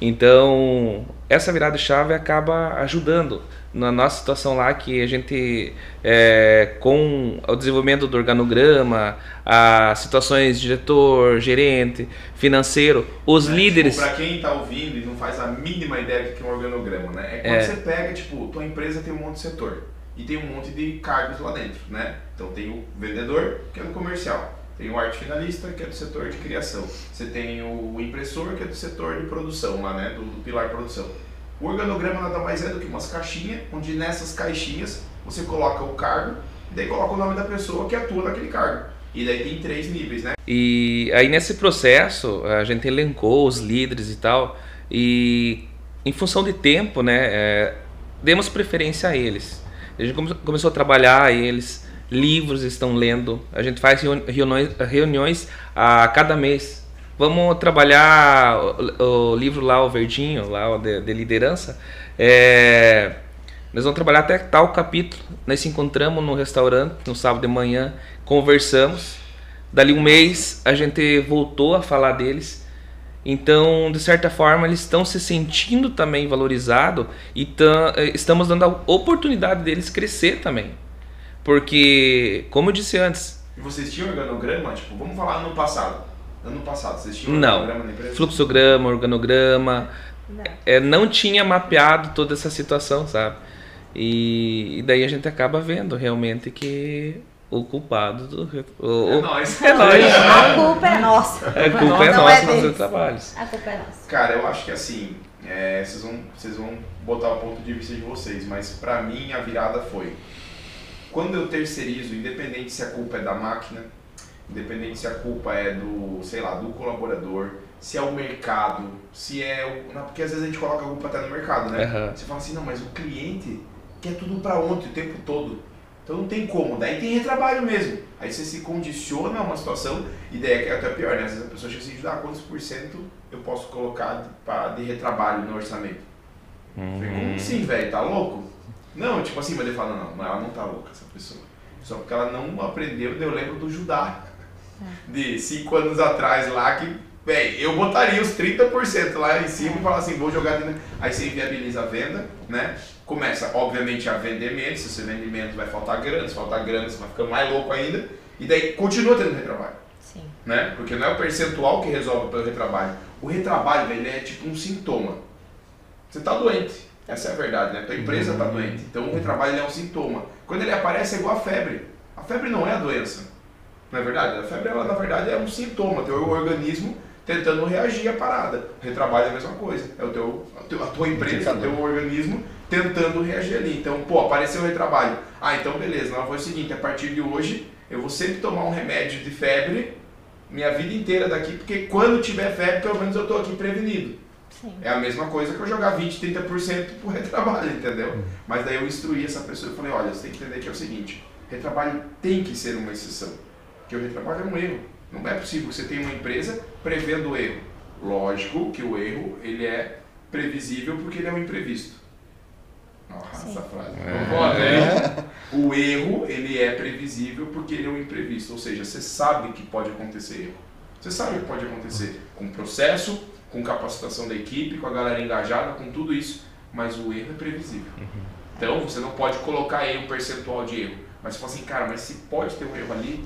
Então, essa virada de chave acaba ajudando na nossa situação lá que a gente, é, com o desenvolvimento do organograma, as situações de diretor, gerente, financeiro, os Né? líderes. Tipo, pra quem tá ouvindo e não faz a mínima ideia do que é um organograma, né? É quando É. você pega, tipo, tua empresa tem um monte de setor e tem um monte de cargos lá dentro, né? Então tem o vendedor, que é do comercial. Tem o arte finalista, que é do setor de criação. Você tem o impressor, que é do setor de produção lá, né? Do, do pilar produção. O organograma nada mais é do que umas caixinhas, onde nessas caixinhas você coloca o cargo e daí coloca o nome da pessoa que atua naquele cargo. E daí tem três níveis, né? E aí nesse processo a gente elencou os líderes e tal, e em função de tempo, né, é, demos preferência a eles. A gente come- começou a trabalhar eles, livros estão lendo, a gente faz reuni- reuniões, reuniões a cada mês. Vamos trabalhar o, o livro lá, o verdinho, lá o de, de liderança. É, nós vamos trabalhar até tal capítulo. Nós se encontramos no restaurante no sábado de manhã, conversamos. Dali um mês a gente voltou a falar deles. Então, de certa forma, eles estão se sentindo também valorizados e eh, estamos dando a oportunidade deles crescer também. Porque, como eu disse antes, E vocês tinham organograma? Tipo, vamos falar ano passado. Ano passado, vocês tinham Não. organograma na empresa? fluxograma, organograma, Não. é, não tinha mapeado toda essa situação, sabe? E, e daí a gente acaba vendo realmente que o culpado do. O, É o- nóis. É nóis. A culpa é nossa. a culpa é Não nossa é nos trabalhos. A culpa é nossa. Cara, eu acho que assim, é, vocês, vão, vocês vão botar o ponto de vista de vocês, mas pra mim a virada foi quando eu terceirizo, independente se a culpa é da máquina, independente se a culpa é do, sei lá, do colaborador, se é o mercado, se é o. Não, porque às vezes a gente coloca a culpa até no mercado, né? Aham. Você fala assim, não, mas o cliente quer tudo pra ontem o tempo todo. Então não tem como, daí tem retrabalho mesmo. Aí você se condiciona a uma situação, e daí é que é até pior, né? Às vezes a pessoa chega assim, ah, quantos por cento eu posso colocar de, pra- de retrabalho no orçamento? Eu falei, como assim, velho? Tá louco? Não, tipo assim, mas ele fala, não, não, ela não tá louca, essa pessoa. Só porque ela não aprendeu, eu lembro do Judá. De cinco anos atrás lá, que, velho, eu botaria os 30% lá em cima e falar assim, vou jogar dentro. Aí você inviabiliza a venda, né? Começa, obviamente, a vender menos. Se você vende menos, vai faltar grana. Se faltar grana, você vai ficando mais louco ainda. E daí continua tendo retrabalho Sim. né? Porque não é o percentual que resolve pelo retrabalho. O retrabalho, velho, ele é tipo um sintoma. Você tá doente. Essa é a verdade, né? Tua empresa tá doente. Então o retrabalho ele é um sintoma. Quando ele aparece é igual a febre. A febre não é a doença. Não é verdade? A febre, ela, na verdade, é um sintoma. Teu organismo tentando reagir à parada. O retrabalho é a mesma coisa. É o teu, a, teu- a tua empresa, o teu organismo tentando reagir ali. Então, pô, apareceu o retrabalho. Ah, então beleza. Nós vamos o seguinte, a partir de hoje, eu vou sempre tomar um remédio de febre minha vida inteira daqui, porque quando tiver febre, pelo menos eu tô aqui prevenido. Sim. É a mesma coisa que eu jogar 20, 30% pro [LAUGHS] retrabalho, entendeu? Mas daí eu instruí essa pessoa e falei, olha, você tem que entender que é o seguinte, retrabalho tem que ser uma exceção. Porque o retrabalho é um erro. Não é possível que você tenha uma empresa prevendo o erro. Lógico que o erro, ele é previsível porque ele é um imprevisto. Nossa, Sim. essa frase. É. Foda, hein? O erro, ele é previsível porque ele é um imprevisto. Ou seja, você sabe que pode acontecer erro. Você sabe que pode acontecer com processo, com capacitação da equipe, com a galera engajada, com tudo isso. Mas o erro é previsível. Então, você não pode colocar aí um percentual de erro. Mas você fala assim, cara, mas se pode ter um erro ali.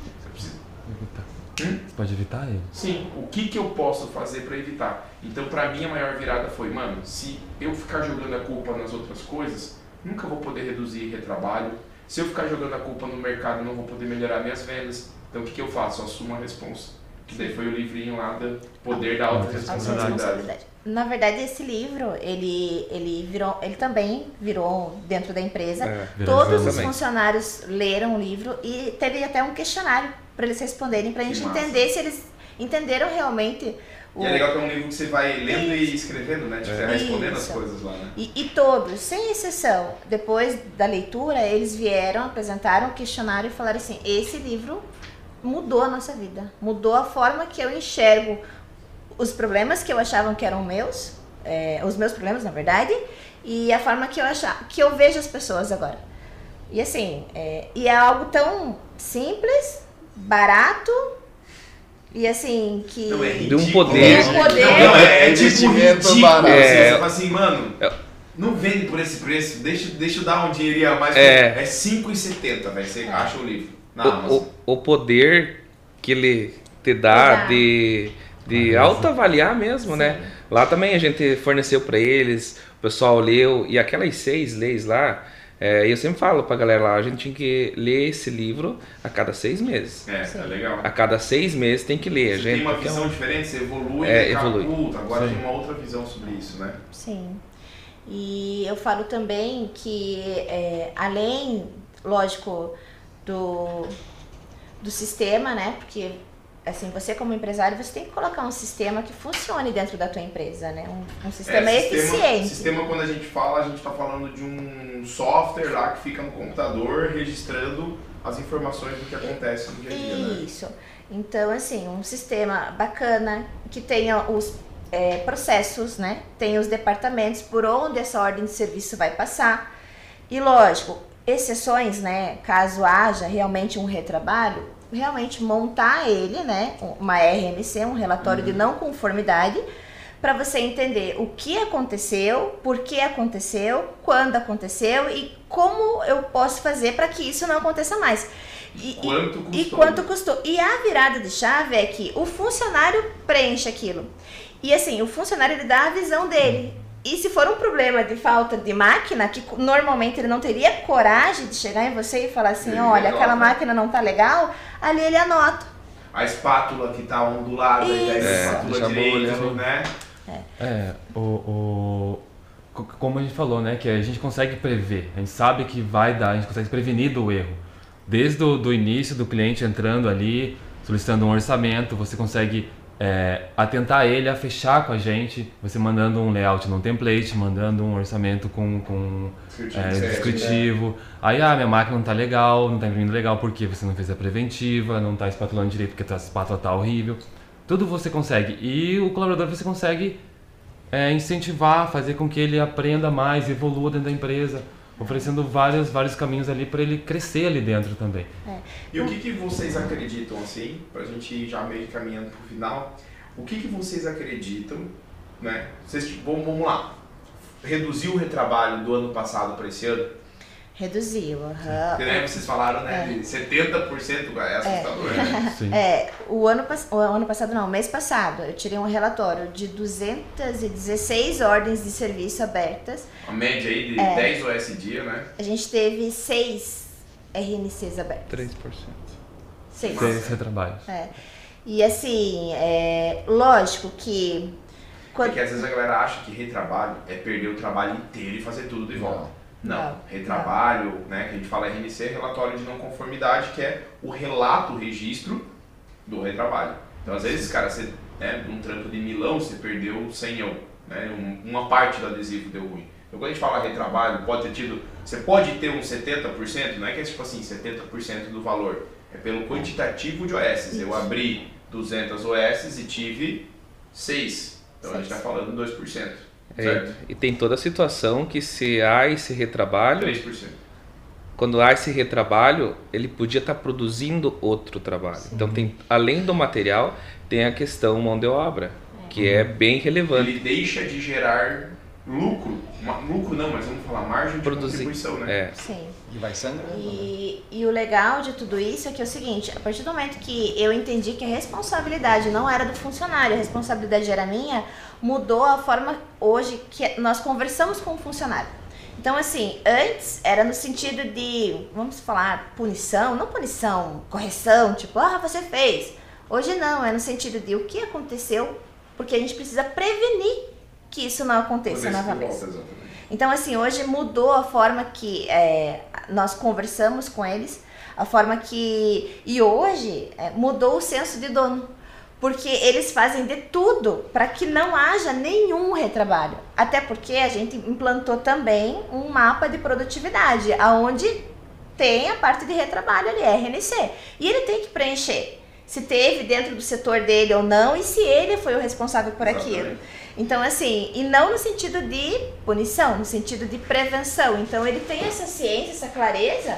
Hum? Você pode evitar ele? Sim, o que, que eu posso fazer para evitar? Então, para mim, a maior virada foi, mano, se eu ficar jogando a culpa nas outras coisas, nunca vou poder reduzir retrabalho. Se eu ficar jogando a culpa no mercado, não vou poder melhorar minhas vendas. Então, o que, que eu faço? Eu assumo a responsa. Que daí foi o livrinho lá do Poder da Alta Responsabilidade. Na verdade, esse livro, ele, ele virou, ele também virou dentro da empresa. É, Todos os funcionários leram o livro e teve até um questionário para eles responderem, para a gente massa. entender se eles entenderam realmente o, E é legal que é um livro que você vai lendo e escrevendo, né? Tipo, você vai respondendo as Isso. coisas lá, né? E, e todos, sem exceção, depois da leitura, eles vieram, apresentaram o questionário e falaram assim: esse livro mudou a nossa vida, mudou a forma que eu enxergo os problemas que eu achava que eram meus, é, os meus problemas, na verdade, e a forma que eu achava, que eu vejo as pessoas agora. E assim, é, e é algo tão simples, barato e assim que Não, é De um ridículo. poder. De um poder. Não, é, é tipo Investimento ridículo. barato. assim, É. Você fala assim, mano, É. não vende por esse preço, deixa, deixa eu dar um dinheirinho a mais. É. É 5,70, velho. Você acha o livro na Amazon. O, o, o poder que ele te dá de, de Avaliação. autoavaliar mesmo, né? Lá também a gente forneceu para eles, o pessoal leu, e aquelas seis leis lá, é, eu sempre falo pra galera lá, a gente tinha que ler esse livro a cada seis meses. É, Sim. é legal. A cada seis meses tem que ler, Você gente. tem uma é visão um- diferente, você evolui, É, evolui. adulto, agora Sim. tem uma outra visão sobre isso, né? Sim. E eu falo também que, é, além, lógico, do, do sistema, né? Porque assim, você como empresário, você tem que colocar um sistema que funcione dentro da tua empresa, né? Um, um sistema É, eficiente. Sistema, quando a gente fala, a gente está falando de um software lá que fica no computador registrando as informações do que acontece no dia a dia, né? Isso. Então, assim, um sistema bacana que tenha os é, processos, né? Tem os departamentos por onde essa ordem de serviço vai passar. E lógico, exceções, né? Caso haja realmente um retrabalho, realmente montar ele, né? Uma RMC, um relatório de não conformidade, para você entender o que aconteceu, por que aconteceu, quando aconteceu e como eu posso fazer para que isso não aconteça mais. E, Quanto custou? E quanto custou. E a virada de chave é que o funcionário preenche aquilo. E assim, o funcionário ele dá a visão dele. E se for um problema de falta de máquina, que normalmente ele não teria coragem de chegar em você e falar assim, olha, aquela máquina não tá legal, ali ele anota. A espátula que tá ondulada e daí a Isso. espátula a direita, bolha. né? É, o, o- co- como a gente falou, né, que a gente consegue prever, a gente sabe que vai dar, a gente consegue prevenir do erro. Desde o do início do cliente entrando ali, solicitando um orçamento, você consegue é, atentar ele a fechar com a gente, você mandando um layout num template, mandando um orçamento com, com Descritivo é, descritivo. Aí, ah, minha máquina não tá legal, não tá imprimindo legal porque você não fez a preventiva, não tá espatulando direito porque a espátula tá horrível. Tudo você consegue. E o colaborador você consegue é, incentivar, fazer com que ele aprenda mais, evolua dentro da empresa, oferecendo vários, vários caminhos ali para ele crescer ali dentro também. E o que, que vocês acreditam, assim, pra gente ir já meio caminhando pro final, o que, que vocês acreditam, né? Vocês, tipo, vamos, vamos lá, reduziu o retrabalho do ano passado para esse ano? Reduziu. aham. Porque, né, vocês falaram, né, de 70% é assustador, né? Sim. É, o ano, o ano passado não, o mês passado, eu tirei um relatório de 216 ordens de serviço abertas. A média aí de É. 10 OS dia, né? A gente teve 6 RNCs abertas. 3%. 6. Seis retrabalhos. É. E assim, é, lógico que quando, Porque às vezes a galera acha que retrabalho é perder o trabalho inteiro e fazer tudo de volta. Não. Não. Retrabalho, né, que a gente fala RNC, relatório de não conformidade, que é o relato, o registro do retrabalho. Então, às vezes, cara, você, né, num trampo de milão, você perdeu 100 eu, né, um- uma parte do adesivo deu ruim. Então, quando a gente fala retrabalho, pode ter tido, você pode ter um 70%, não é que é tipo assim, 70% do valor, é pelo quantitativo de OS. Eu Isso. abri 200 OS e tive 6. Então, a gente está falando 2%, É, e tem toda a situação que se há esse retrabalho, 3%. quando há esse retrabalho, ele podia estar produzindo outro trabalho. Então tem, além do material, tem a questão mão de obra, que é bem relevante. Ele deixa de gerar lucro, lucro não, mas vamos falar margem de Produzir. contribuição, né? É, sim. E vai sangrando. né? E, e o legal de tudo isso é que é o seguinte, a partir do momento que eu entendi que a responsabilidade não era do funcionário, a responsabilidade era minha, mudou a forma hoje que nós conversamos com o funcionário. Então, assim, antes era no sentido de, vamos falar, punição, não punição, correção, tipo, ah, você fez. Hoje não, é no sentido de o que aconteceu, porque a gente precisa prevenir que isso não aconteça novamente. Então, assim, hoje mudou a forma que é, nós conversamos com eles, a forma que. E hoje é, mudou o senso de dono. Porque eles fazem de tudo para que não haja nenhum retrabalho. Até porque a gente implantou também um mapa de produtividade, aonde tem a parte de retrabalho ali, RNC. E ele tem que preencher se teve dentro do setor dele ou não e se ele foi o responsável por aquilo. Exatamente. Então, assim, e não no sentido de punição, no sentido de prevenção. Então, ele tem essa ciência, essa clareza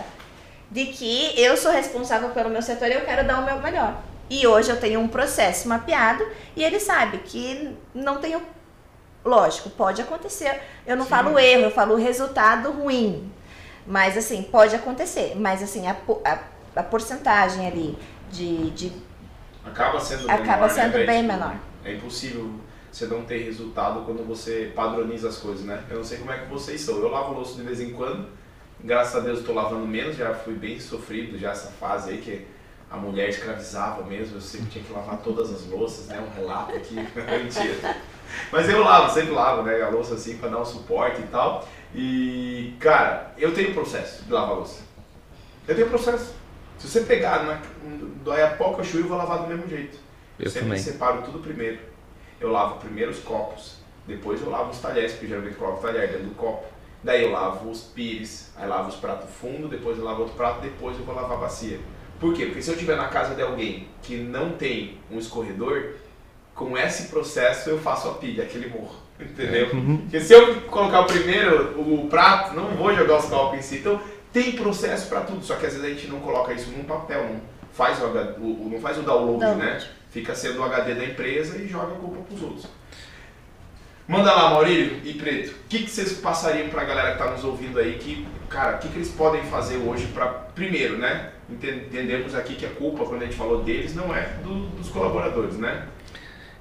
de que eu sou responsável pelo meu setor e eu quero dar o meu melhor. E hoje eu tenho um processo mapeado e ele sabe que não tenho. Lógico, pode acontecer. Eu não Sim. falo erro, eu falo resultado ruim. Mas, assim, pode acontecer. Mas, assim, a, a, a porcentagem ali de, de Acaba sendo Acaba menor, sendo né, bem Tipo, menor. É impossível você não ter resultado quando você padroniza as coisas, né? Eu não sei como é que vocês são. Eu lavo louça de vez em quando. Graças a Deus estou lavando menos, já fui bem sofrido já essa fase aí que a mulher escravizava mesmo, eu sempre tinha que lavar todas as louças, né? Um relato aqui, [LAUGHS] mentira. Mas eu lavo, sempre lavo, né? A louça assim para dar um suporte e tal. E, cara, eu tenho processo de lavar louça. Eu tenho processo. Se você pegar, na, dói a pouco a chuva, eu vou lavar do mesmo jeito. Eu sempre também. separo tudo primeiro. Eu lavo primeiro os copos, depois eu lavo os talheres, porque geralmente coloco o talher dentro do copo. Daí eu lavo os pires, aí lavo os pratos fundo, depois eu lavo outro prato, depois eu vou lavar a bacia. Por quê? Porque se eu estiver na casa de alguém que não tem um escorredor, com esse processo eu faço a pilha, aquele morro. [LAUGHS] Entendeu? Porque se eu colocar o primeiro, o prato, não vou jogar os copos em si. Então tem processo para tudo, só que às vezes a gente não coloca isso num papel, não faz o, HD, o- não faz o download, Download. né? Fica sendo o HD da empresa e joga a culpa pros outros. Manda lá, Maurílio e Preto. O que, que vocês passariam pra galera que tá nos ouvindo aí? Que, cara, o que, que eles podem fazer hoje para Primeiro, né? Enten- Entendemos aqui que a culpa, quando a gente falou deles, não é do- dos colaboradores, né?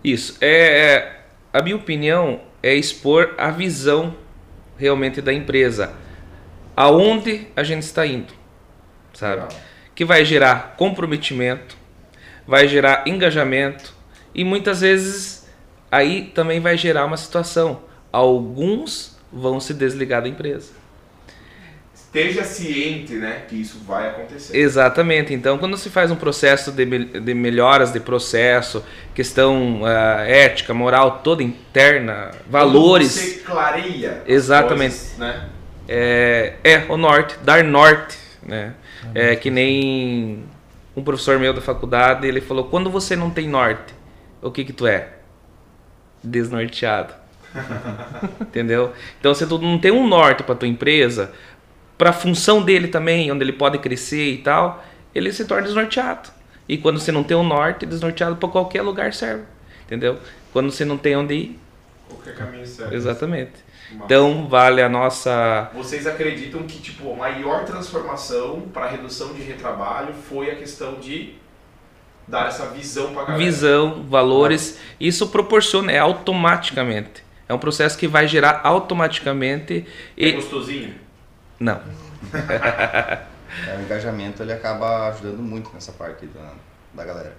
Isso. É, é- a minha opinião é expor a visão realmente da empresa. Aonde a gente está indo, sabe? Legal. Que vai gerar comprometimento, vai gerar engajamento e muitas vezes aí também vai gerar uma situação. Alguns vão se desligar da empresa. Esteja ciente, né, que isso vai acontecer. Exatamente. Então, quando se faz um processo de, de melhoras de processo, questão ah, ética, moral toda interna, valores, Você clareia. Exatamente. coisas, né? é, é o norte, dar norte, né? É que nem um professor meu da faculdade, ele falou: quando você não tem norte, o que que tu é? Desnorteado. [LAUGHS] Entendeu? Então, se tu não tem um norte para tua empresa, para a função dele também, onde ele pode crescer e tal, ele se torna desnorteado. E quando você não tem um norte, desnorteado para qualquer lugar serve. Entendeu? Quando você não tem onde ir, Qualquer caminho certo. exatamente. Massa. Então, vale a nossa Vocês acreditam que tipo a maior transformação para redução de retrabalho foi a questão de dar essa visão para galera? visão, valores, isso proporciona, é automaticamente. É um processo que vai gerar automaticamente É e gostosinho? Não. [LAUGHS] É, o engajamento ele acaba ajudando muito nessa parte da, da galera.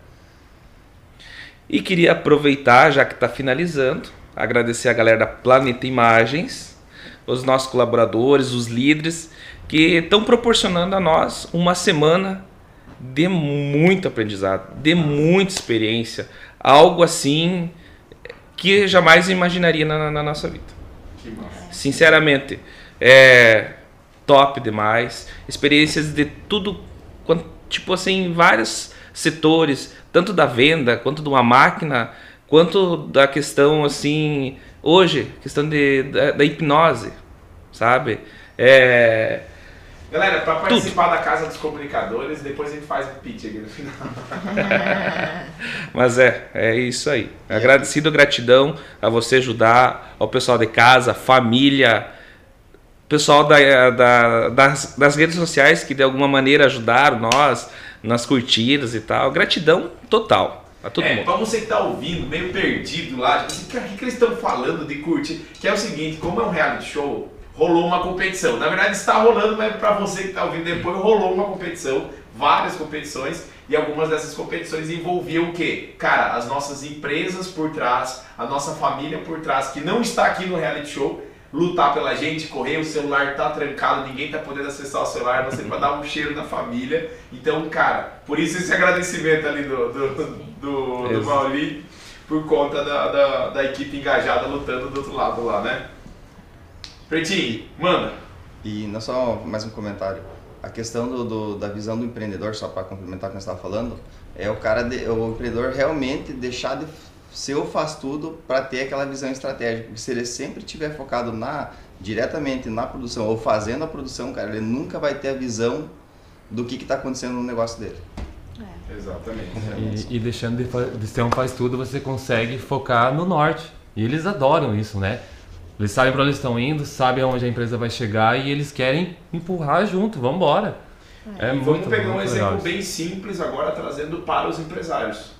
E queria aproveitar, já que está finalizando, agradecer a galera da Planeta Imagens, os nossos colaboradores, os líderes, que estão proporcionando a nós uma semana de muito aprendizado, de muita experiência, algo assim que jamais imaginaria na- na nossa vida. Que massa. Sinceramente, é top demais. Experiências de tudo, tipo assim, vários setores, tanto da venda, quanto de uma máquina, quanto da questão assim, hoje, questão de, da, da hipnose, sabe? É, Galera, para participar da Casa dos Comunicadores, depois a gente faz um pitch aqui no final. [LAUGHS] Mas é, é isso aí. Agradecido, gratidão a você ajudar, ao pessoal de casa, família, pessoal da, da- das, das redes sociais que de alguma maneira ajudaram nós nas curtidas e tal. Gratidão total a todo é, mundo. pra você que tá ouvindo, meio perdido lá, tipo assim, o que, eles estão falando de curtir? Que é o seguinte, como é um reality show, rolou uma competição. Na verdade está rolando, mas pra você que tá ouvindo depois, rolou uma competição, várias competições, e algumas dessas competições envolviam o quê? Cara, as nossas empresas por trás, a nossa família por trás, que não está aqui no reality show, lutar pela gente, correr, o celular tá trancado, ninguém tá podendo acessar o celular, você vai dar um cheiro na família. Então, cara, por isso esse agradecimento ali do, do, do, do. Mauli, por conta da, da, da equipe engajada lutando do outro lado lá, né? Pretinho, manda. E não só mais um comentário. A questão do, do- da visão do empreendedor, só para complementar o que você estava falando, é o cara, de- o empreendedor realmente deixar de ser o faz tudo para ter aquela visão estratégica. Porque se ele sempre estiver focado na diretamente na produção ou fazendo a produção, cara, ele nunca vai ter a visão do que está acontecendo no negócio dele. Exatamente. E, e deixando de, de ser um faz tudo, você consegue focar no norte. E eles adoram isso, né? Eles sabem para onde estão indo, sabem aonde a empresa vai chegar e eles querem empurrar junto, vamos embora. É, muito, vamos pegar um exemplo legal bem simples agora, trazendo para os empresários.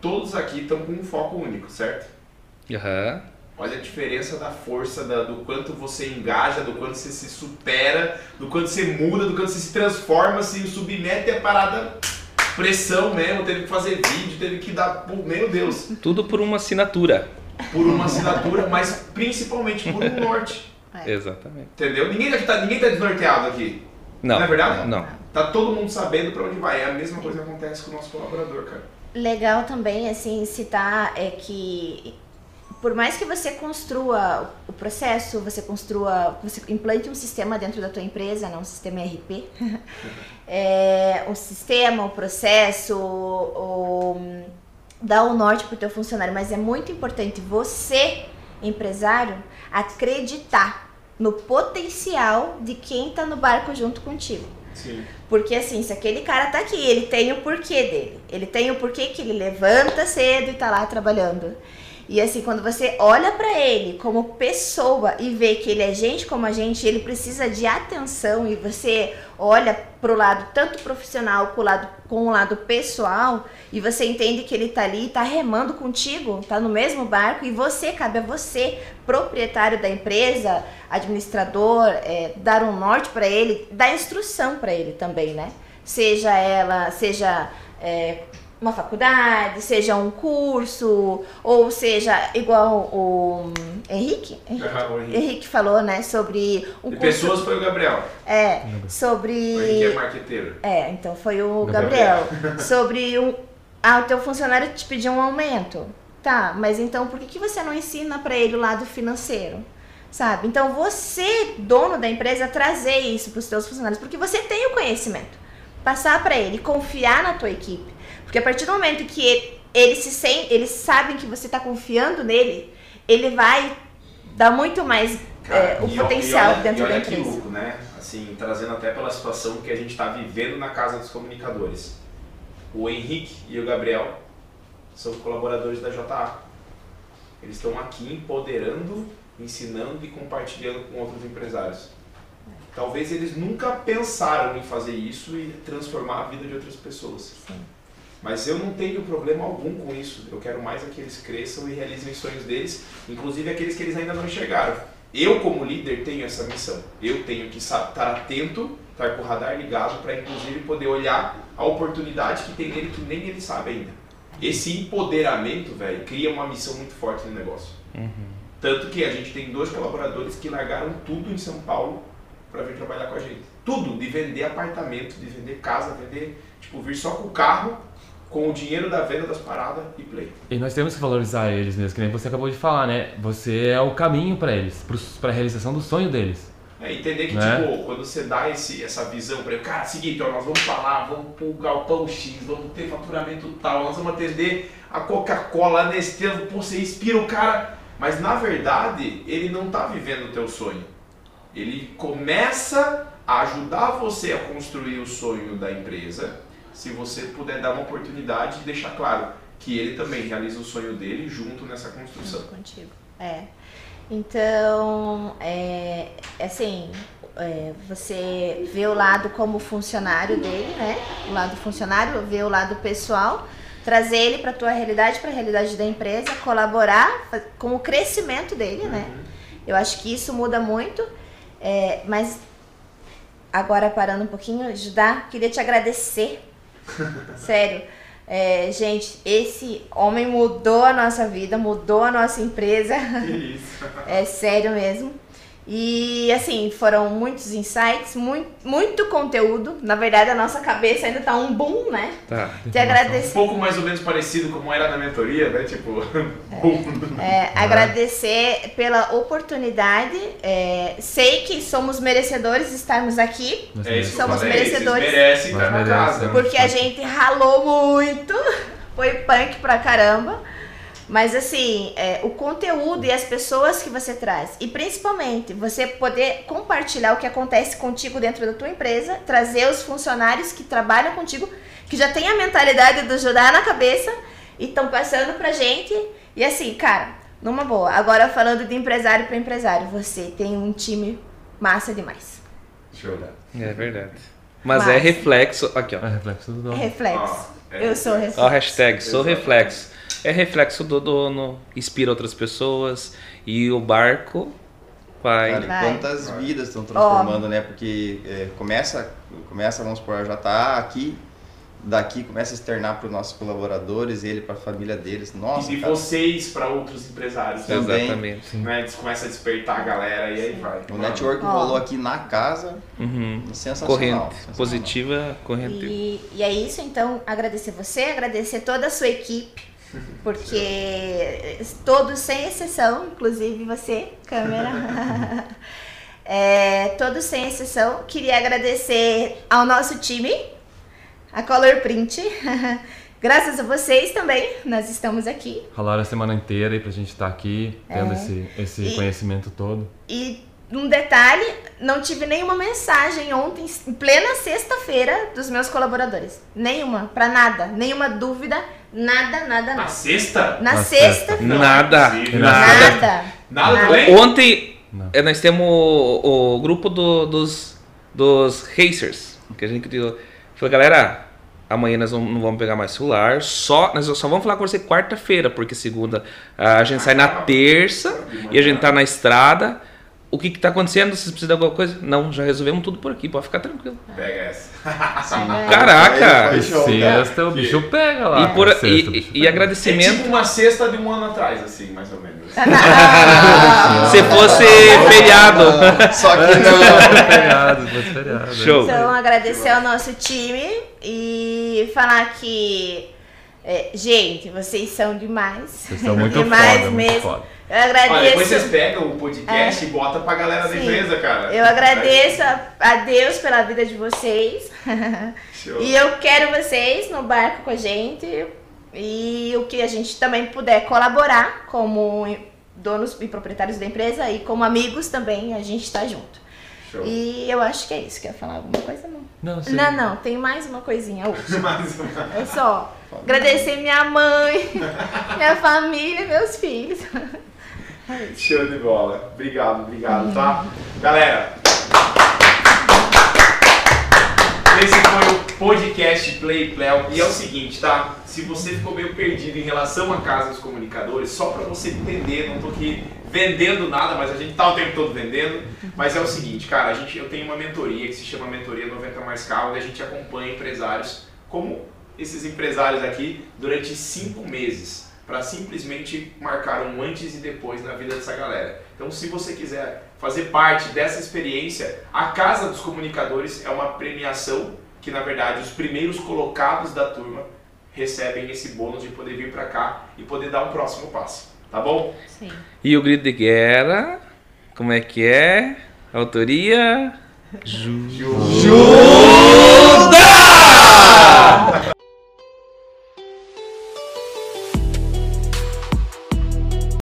Todos aqui estão com um foco único, certo? Aham. Olha a diferença da força, da- do quanto você engaja, do quanto você se supera, do quanto você muda, do quanto você se transforma, se submete a parada pressão mesmo, teve que fazer vídeo, teve que dar, meu Deus, Tudo por uma assinatura. por uma assinatura, mas principalmente por um norte, É. Exatamente. entendeu? Ninguém, daqui tá, ninguém tá desnorteado aqui. Não, Não é verdade? Não. tá todo mundo sabendo para onde vai. É a mesma coisa que acontece com o nosso colaborador, cara. Legal também, assim, citar é que por mais que você construa o processo, você construa, você implante um sistema dentro da tua empresa, não um sistema ERP, [LAUGHS] é, o sistema, o processo, o, dá o norte para o teu funcionário, mas é muito importante você, empresário, acreditar no potencial de quem está no barco junto contigo. Porque assim, se aquele cara tá aqui, ele tem o porquê dele. Ele tem o porquê que ele levanta cedo e tá lá trabalhando. E assim, quando você olha para ele como pessoa e vê que ele é gente como a gente, ele precisa de atenção e você olha pro lado tanto profissional com o lado, com o lado pessoal e você entende que ele tá ali, tá remando contigo, tá no mesmo barco e você, cabe a você, proprietário da empresa, administrador, é, dar um norte para ele, dar instrução para ele também, né? Seja ela, seja é, uma faculdade, seja um curso, ou seja, igual o Henrique, Henrique, Ah, o Henrique. Henrique falou, né, sobre um De curso, pessoas foi o Gabriel. é, O Henrique é sobre, marqueteiro. é, então foi o Gabriel. Gabriel, [LAUGHS] sobre um, ah, o teu funcionário te pediu um aumento, tá, mas então por que, que você não ensina para ele o lado financeiro? Sabe? Então você, dono da empresa, trazer isso para os teus funcionários, porque você tem o conhecimento. Passar para ele, confiar na tua equipe. Porque a partir do momento que ele, ele se sente, eles sabem que você está confiando nele, ele vai dar muito mais é, o e potencial e olha, dentro e olha da que empresa. louco, né? Assim, trazendo até pela situação que a gente está vivendo na casa dos comunicadores. O Henrique e o Gabriel são colaboradores da JA. Eles estão aqui empoderando, ensinando e compartilhando com outros empresários. Talvez eles nunca pensaram em fazer isso e transformar a vida de outras pessoas. Sim. Mas eu não tenho problema algum com isso. Eu quero mais é que eles cresçam e realizem os sonhos deles, inclusive aqueles que eles ainda não enxergaram. Eu, como líder, tenho essa missão. Eu tenho que estar atento, estar com o radar ligado, para inclusive poder olhar a oportunidade que tem nele que nem ele sabe ainda. Esse empoderamento, velho, cria uma missão muito forte no negócio. Tanto que a gente tem dois colaboradores que largaram tudo em São Paulo para vir trabalhar com a gente. Tudo, de vender apartamento, de vender casa, vender, tipo, vir só com o carro, com o dinheiro da venda das paradas e play. E nós temos que valorizar eles mesmo, que nem você acabou de falar, né? Você é o caminho para eles, para a realização do sonho deles. É, entender que, Né? tipo, quando você dá esse, essa visão para ele, cara, seguinte, ó, nós vamos falar, vamos pro galpão X, vamos ter faturamento tal, nós vamos atender a Coca-Cola, a Nestlé, pô, você inspira o cara. Mas na verdade, ele não tá vivendo o teu sonho. Ele começa a ajudar você a construir o sonho da empresa, se você puder dar uma oportunidade e deixar claro que ele também realiza o sonho dele junto nessa construção. Junto contigo. É. Então, é, assim, é, você vê o lado como funcionário dele, né? O lado funcionário, vê o lado pessoal, trazer ele para a tua realidade, para a realidade da empresa, colaborar com o crescimento dele, né? Eu acho que isso muda muito, é, mas agora parando um pouquinho, Judá, queria te agradecer. [LAUGHS] Sério. É, gente, esse homem mudou a nossa vida, mudou a nossa empresa. Que isso. É sério mesmo. E assim, foram muitos insights, muito, muito conteúdo. Na verdade, a nossa cabeça ainda tá um boom, né? Tá. Te agradecer. Um pouco mais ou menos parecido como era na mentoria, né? Tipo, [LAUGHS] bum. É, agradecer pela oportunidade. É, sei que somos merecedores de estarmos aqui, É isso que eu Somos falei, merecedores. Vocês merecem estar na casa. porque a gente ralou muito, foi punk pra caramba. Mas assim, é, o conteúdo e as pessoas que você traz, e principalmente você poder compartilhar o que acontece contigo dentro da tua empresa, trazer os funcionários que trabalham contigo, que já tem a mentalidade do ajudar na cabeça e estão passando pra gente. E assim, cara, numa boa. Agora falando de empresário para empresário, você tem um time massa demais. Show, né? É verdade. Mas Mas- é reflexo. Aqui, ó. É reflexo do É dono. reflexo. Ó, é Eu sou reflexo. Ó, hashtag sou reflexo. É reflexo do dono, inspira outras pessoas e o barco vai. Cara, e Vai. quantas vidas estão transformando, né? Porque é, começa, começa, vamos supor, já tá aqui daqui começa a externar para os nossos colaboradores, ele para a família deles. Nossa, e cara, vocês para outros empresários. Também. Exatamente. Né? Eles começam a despertar a galera e aí vai. o network Ó. rolou aqui na casa, Uhum. sensacional. Corrente. sensacional. Positiva, corrente. E, e é isso, então, agradecer você, agradecer toda a sua equipe, porque todos, sem exceção, inclusive você, câmera, [LAUGHS] é, todos sem exceção, queria agradecer ao nosso time, a Color Print. [LAUGHS] Graças a vocês também, nós estamos aqui. Ralaram a semana inteira aí pra gente estar aqui, tendo É. esse, esse E- conhecimento todo. E um detalhe, não tive nenhuma mensagem ontem, em plena sexta-feira, dos meus colaboradores. Nenhuma, pra nada, nenhuma dúvida, nada, nada, Na nada. sexta? Na Na sexta, Não, Nada, é nada. nada. Nada Nada. doente? Ontem Não. eh, nós temos o, o grupo do- dos, dos racers, que a gente. Falei, galera, amanhã nós não, não vamos pegar mais celular, só, nós só vamos falar com você quarta-feira, porque segunda a gente sai na terça e a gente tá na estrada. O que que tá acontecendo? Vocês precisam de alguma coisa? Não, já resolvemos tudo por aqui, pode ficar tranquilo. Pega essa. [LAUGHS] É. Caraca! Show, Sexta, o bicho pega lá. E, por, Sexta, e, e pega. É agradecimento. tipo uma cesta de um ano atrás, assim, mais ou menos. [LAUGHS] [LAUGHS] Se fosse feriado. Só que É, não. feriado, feriado. Show. Então, agradecer ao nosso time e falar que, é, gente, vocês são demais. Vocês são [LAUGHS] muito demais foda, muito mesmo. foda. Eu Olha, depois agradeço. vocês pegam o podcast e botam pra galera da Sim. empresa, cara. Eu agradeço a, a Deus pela vida de vocês. [LAUGHS] Show. E eu quero vocês no barco com a gente. E o que a gente também puder colaborar como donos e proprietários da empresa e como amigos também, a gente tá junto. Show. E eu acho que é isso. Quer falar alguma coisa? Não. Não, sim. Não, não, tem mais uma coisinha hoje. [LAUGHS] Mais uma. É só agradecer minha mãe, [LAUGHS] minha família, meus filhos. Show de bola. Obrigado, obrigado, tá? Galera, esse foi o podcast Play Play. E é o seguinte, tá? Se você ficou meio perdido em relação à Casa dos Comunicadores, só pra você entender, não tô aqui vendendo nada, mas a gente tá o tempo todo vendendo. Mas é o seguinte, cara, a gente, eu tenho uma mentoria que se chama Mentoria 90 Mais Carro, onde a gente acompanha empresários como esses empresários aqui durante cinco meses para simplesmente marcar um antes e depois na vida dessa galera. Então, se você quiser fazer parte dessa experiência, a Casa dos Comunicadores é uma premiação que, na verdade, os primeiros colocados da turma recebem esse bônus de poder vir para cá e poder dar um próximo passo. Tá bom? Sim. E o grito de guerra, como é que é? Autoria? Ju... Ju... Ju...